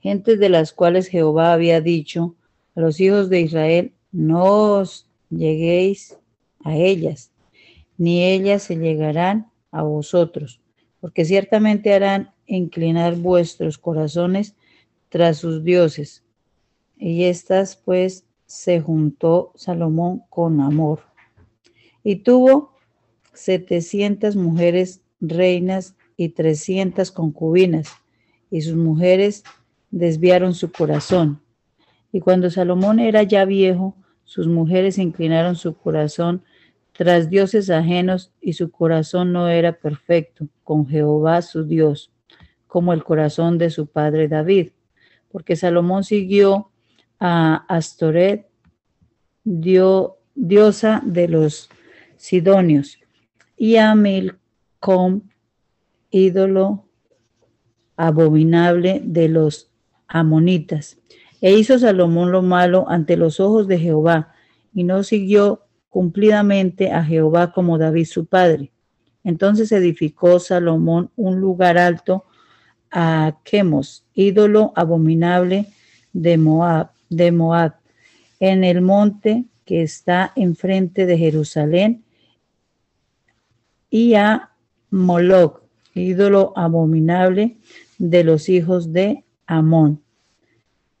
H: gentes de las cuales Jehová había dicho a los hijos de Israel, no os lleguéis a ellas, ni ellas se llegarán a vosotros, porque ciertamente harán inclinar vuestros corazones tras sus dioses. Y estas pues se juntó Salomón con amor. Y tuvo setecientas mujeres reinas y trescientas concubinas, y sus mujeres desviaron su corazón. Y cuando Salomón era ya viejo, sus mujeres inclinaron su corazón tras dioses ajenos y su corazón no era perfecto con Jehová su Dios, como el corazón de su padre David, porque Salomón siguió a Astoret, diosa de los sidonios, y a Milcom, ídolo abominable de los amonitas. E hizo Salomón lo malo ante los ojos de Jehová, y no siguió cumplidamente a Jehová como David su padre. Entonces edificó Salomón un lugar alto a Chemos, ídolo abominable de Moab, de Moab, en el monte que está enfrente de Jerusalén, y a Moloch, ídolo abominable de los hijos de Amón.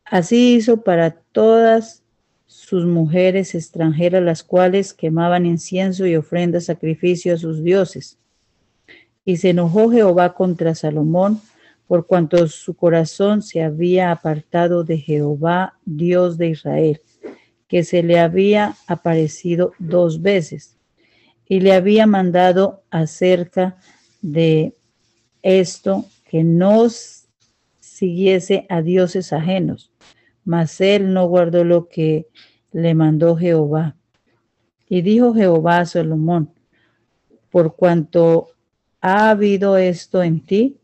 H: Así hizo para todas sus mujeres extranjeras, las cuales quemaban incienso y ofrenda sacrificio a sus dioses. Y se enojó Jehová contra Salomón, por cuanto su corazón se había apartado de Jehová, Dios de Israel, que se le había aparecido dos veces, y le había mandado acerca de esto que no siguiese a dioses ajenos, mas él no guardó lo que le mandó Jehová. Y dijo Jehová a Salomón, por cuanto ha habido esto en ti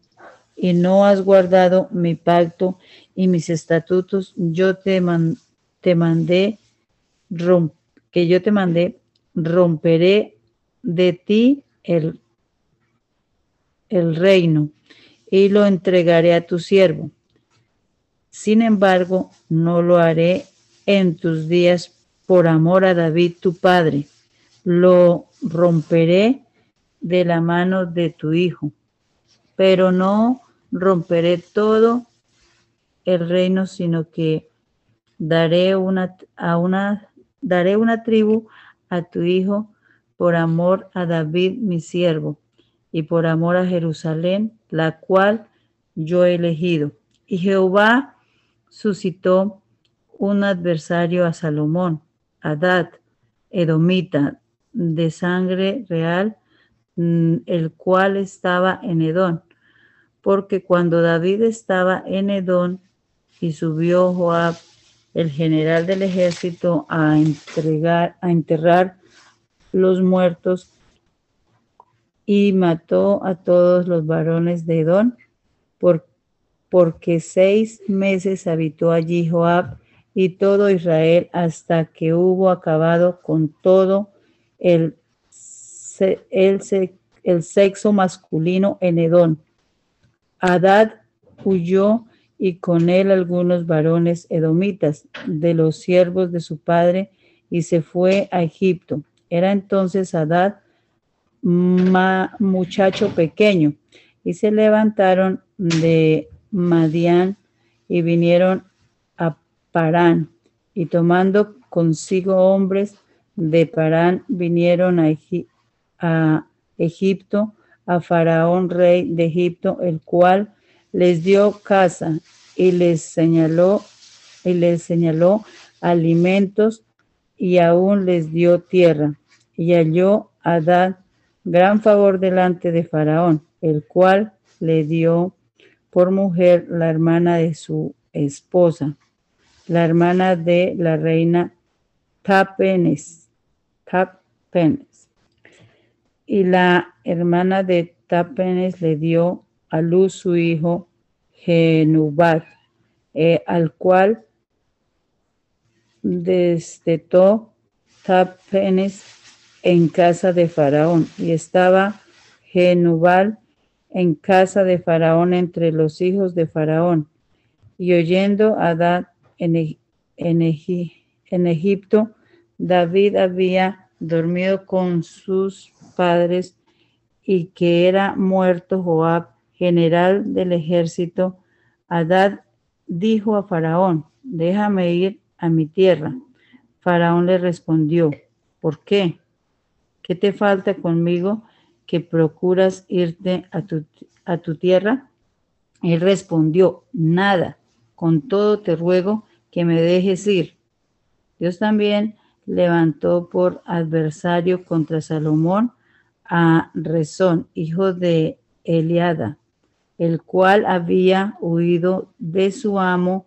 H: y no has guardado mi pacto y mis estatutos, yo te, te mandé que yo te mandé, romperé de ti el, el reino y lo entregaré a tu siervo. Sin embargo, no lo haré en tus días por amor a David tu padre. Lo romperé de la mano de tu hijo, pero no romperé todo el reino, sino que daré una a una daré una tribu a tu hijo por amor a David mi siervo y por amor a Jerusalén, la cual yo he elegido. Y Jehová suscitó un adversario a Salomón, Adad, Edomita, de sangre real, mm, el cual estaba en Edón. Porque cuando David estaba en Edón y subió Joab, el general del ejército, a entregar, a enterrar los muertos y mató a todos los varones de Edón, porque seis meses habitó allí Joab y todo Israel hasta que hubo acabado con todo el, el, el sexo masculino en Edón. Adad huyó y con él algunos varones edomitas de los siervos de su padre y se fue a Egipto. Era entonces Adad muchacho pequeño y se levantaron de Madián y vinieron Parán, y tomando consigo hombres de Parán, vinieron a, a Egipto, a Faraón, rey de Egipto, el cual les dio casa y les señaló y les señaló alimentos y aún les dio tierra. Y halló Adad gran favor delante de Faraón, el cual le dio por mujer la hermana de su esposa, la hermana de la reina Tapenes. Tapenes. Y la hermana de Tapenes le dio a luz su hijo Genubat, eh, al cual destetó Tapenes en casa de Faraón y estaba Genubal en casa de Faraón entre los hijos de Faraón. Y oyendo Adad en, en, en Egipto, David había dormido con sus padres y que era muerto Joab, general del ejército, Adad dijo a Faraón, déjame ir a mi tierra. Faraón le respondió, ¿por qué? ¿Qué te falta conmigo que procuras irte a tu, a tu tierra? Él respondió, nada, con todo te ruego que me dejes ir. Dios también levantó por adversario contra Salomón a Rezón, hijo de Eliada, el cual había huido de su amo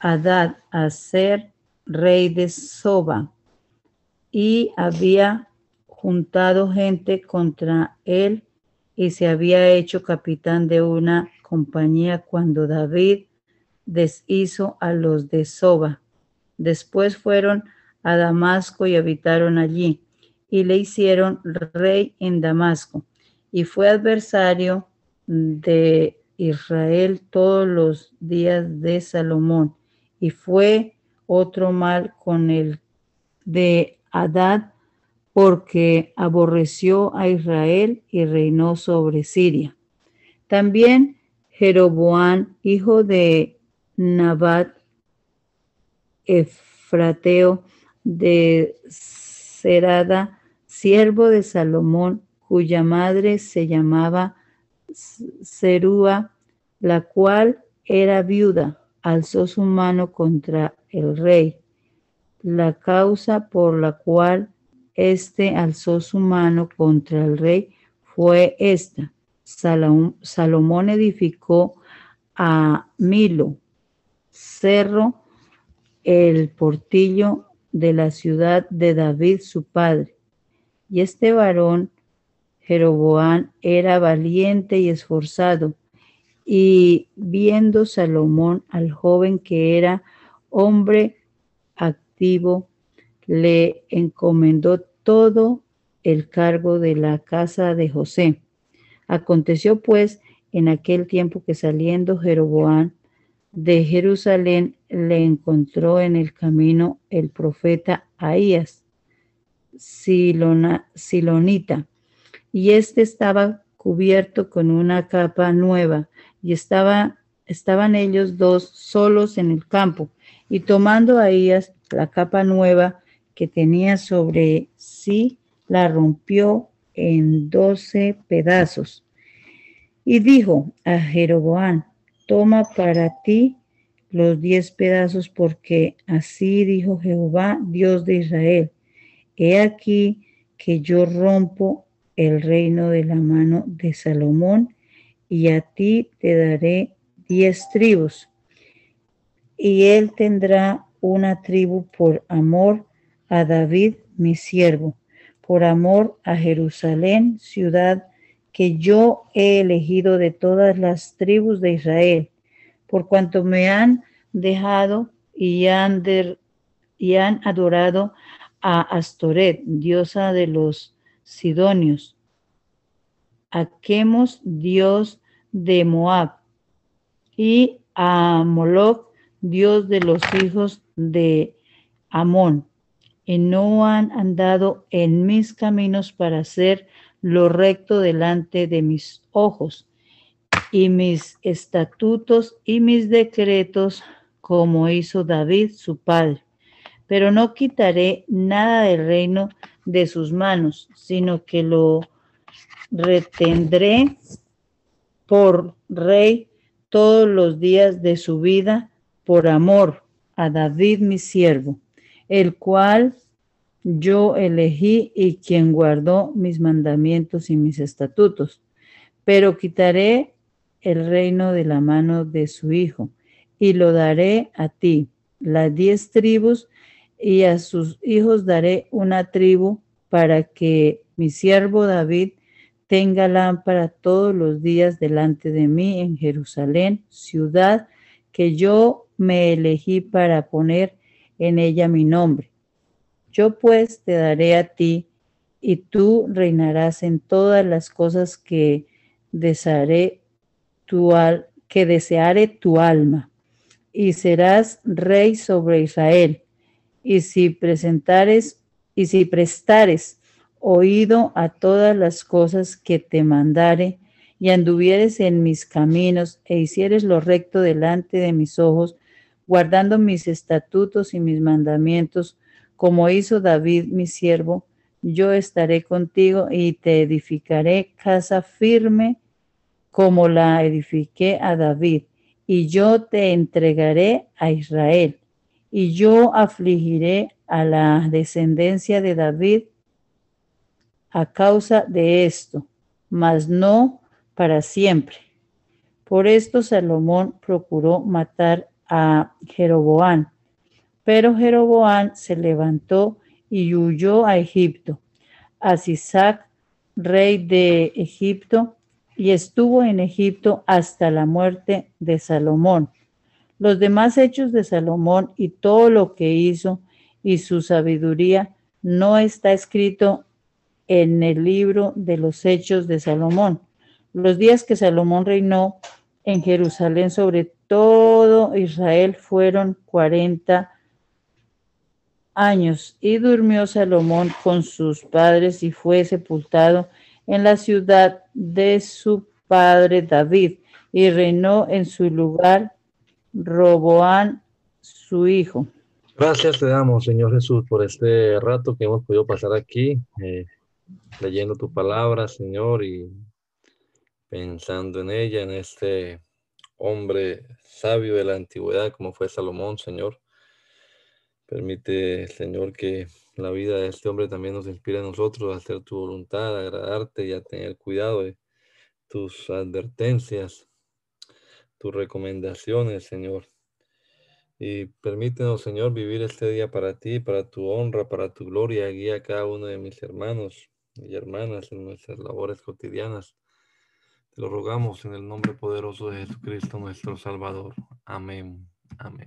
H: Adad a ser rey de Soba y había juntado gente contra él y se había hecho capitán de una compañía cuando David deshizo a los de Soba. Después fueron a Damasco y habitaron allí y le hicieron rey en Damasco y fue adversario de Israel todos los días de Salomón y fue otro mal con el de Adad porque aborreció a Israel y reinó sobre Siria. También Jeroboán, hijo de Nabat, Efrateo de Serada, siervo de Salomón, cuya madre se llamaba Serúa, la cual era viuda, alzó su mano contra el rey. La causa por la cual éste alzó su mano contra el rey fue esta. Salomón edificó a Milo, cerro, el portillo de la ciudad de David su padre. Y este varón, Jeroboán, era valiente y esforzado. Y viendo Salomón al joven que era hombre activo, le encomendó todo el cargo de la casa de José. Aconteció pues en aquel tiempo que saliendo Jeroboán de Jerusalén le encontró en el camino el profeta Ahías, Silonita, y éste estaba cubierto con una capa nueva, y estaba, estaban ellos dos solos en el campo, y tomando Ahías la capa nueva que tenía sobre sí, la rompió en doce pedazos. Y dijo a Jeroboán, toma para ti los diez pedazos, porque así dijo Jehová, Dios de Israel, he aquí que yo rompo el reino de la mano de Salomón, y a ti te daré diez tribus, y él tendrá una tribu por amor a David, mi siervo, por amor a Jerusalén, ciudad que yo he elegido de todas las tribus de Israel, por cuanto me han dejado y han, y han adorado a Astoret, diosa de los Sidonios, a Chemos, dios de Moab, y a Moloch, dios de los hijos de Amón, y no han andado en mis caminos para hacer lo recto delante de mis ojos, y mis estatutos y mis decretos, como hizo David su padre. Pero no quitaré nada del reino de sus manos, sino que lo retendré por rey todos los días de su vida por amor a David mi siervo, el cual yo elegí y quien guardó mis mandamientos y mis estatutos. Pero quitaré el reino de la mano de su hijo y lo daré a ti, las diez tribus, y a sus hijos daré una tribu para que mi siervo David tenga lámpara todos los días delante de mí en Jerusalén, ciudad que yo me elegí para poner en ella mi nombre. Yo pues te daré a ti y tú reinarás en todas las cosas que desearé tu, que deseare tu alma y serás rey sobre Israel. Y si presentares y si prestares oído a todas las cosas que te mandare y anduvieres en mis caminos e hicieres lo recto delante de mis ojos, guardando mis estatutos y mis mandamientos, como hizo David mi siervo, yo estaré contigo y te edificaré casa firme como la edifiqué a David, y yo te entregaré a Israel, y yo afligiré a la descendencia de David a causa de esto, mas no para siempre. Por esto Salomón procuró matar a Jeroboán. Pero Jeroboán se levantó y huyó a Egipto, a Sisac, rey de Egipto, y estuvo en Egipto hasta la muerte de Salomón. Los demás hechos de Salomón y todo lo que hizo y su sabiduría no está escrito en el libro de los hechos de Salomón. Los días que Salomón reinó en Jerusalén sobre todo Israel fueron 40 años y durmió Salomón con sus padres y fue sepultado en la ciudad de su padre David y reinó en su lugar Roboán su hijo.
A: Gracias te damos, Señor Jesús, por este rato que hemos podido pasar aquí, eh, leyendo tu palabra, Señor, y pensando en ella, en este hombre sabio de la antigüedad como fue Salomón, Señor. Permite, Señor, que la vida de este hombre también nos inspire a nosotros a hacer tu voluntad, a agradarte y a tener cuidado de tus advertencias, tus recomendaciones, Señor. Y permítenos, Señor, vivir este día para ti, para tu honra, para tu gloria. Guía a cada uno de mis hermanos y hermanas en nuestras labores cotidianas lo rogamos en el nombre poderoso de Jesucristo nuestro Salvador. Amén. Amén.